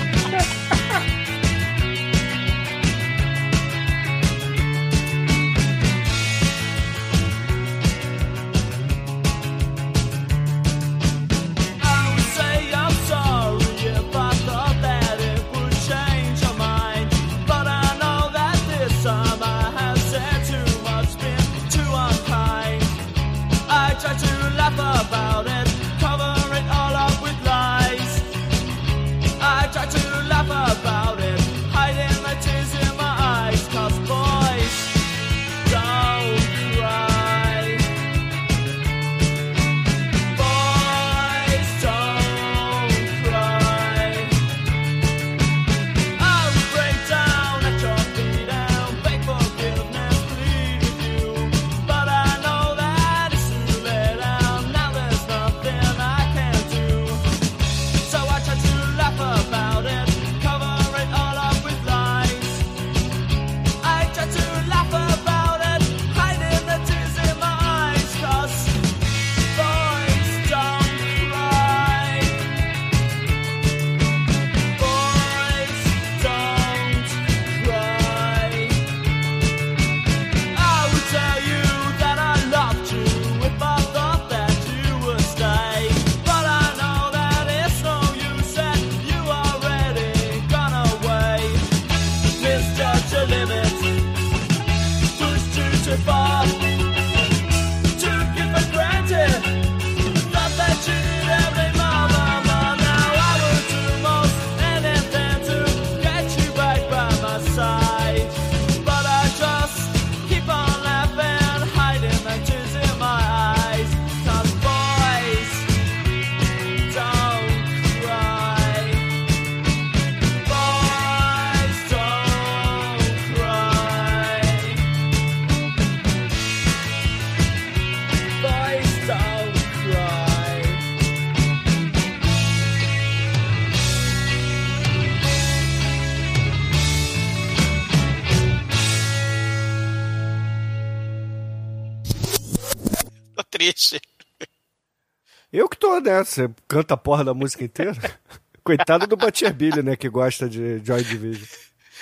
Tô, né? Você canta a porra da música inteira. Coitado do Butcher Billy, né? Que gosta de Joy Division.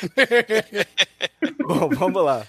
Bom, vamos lá.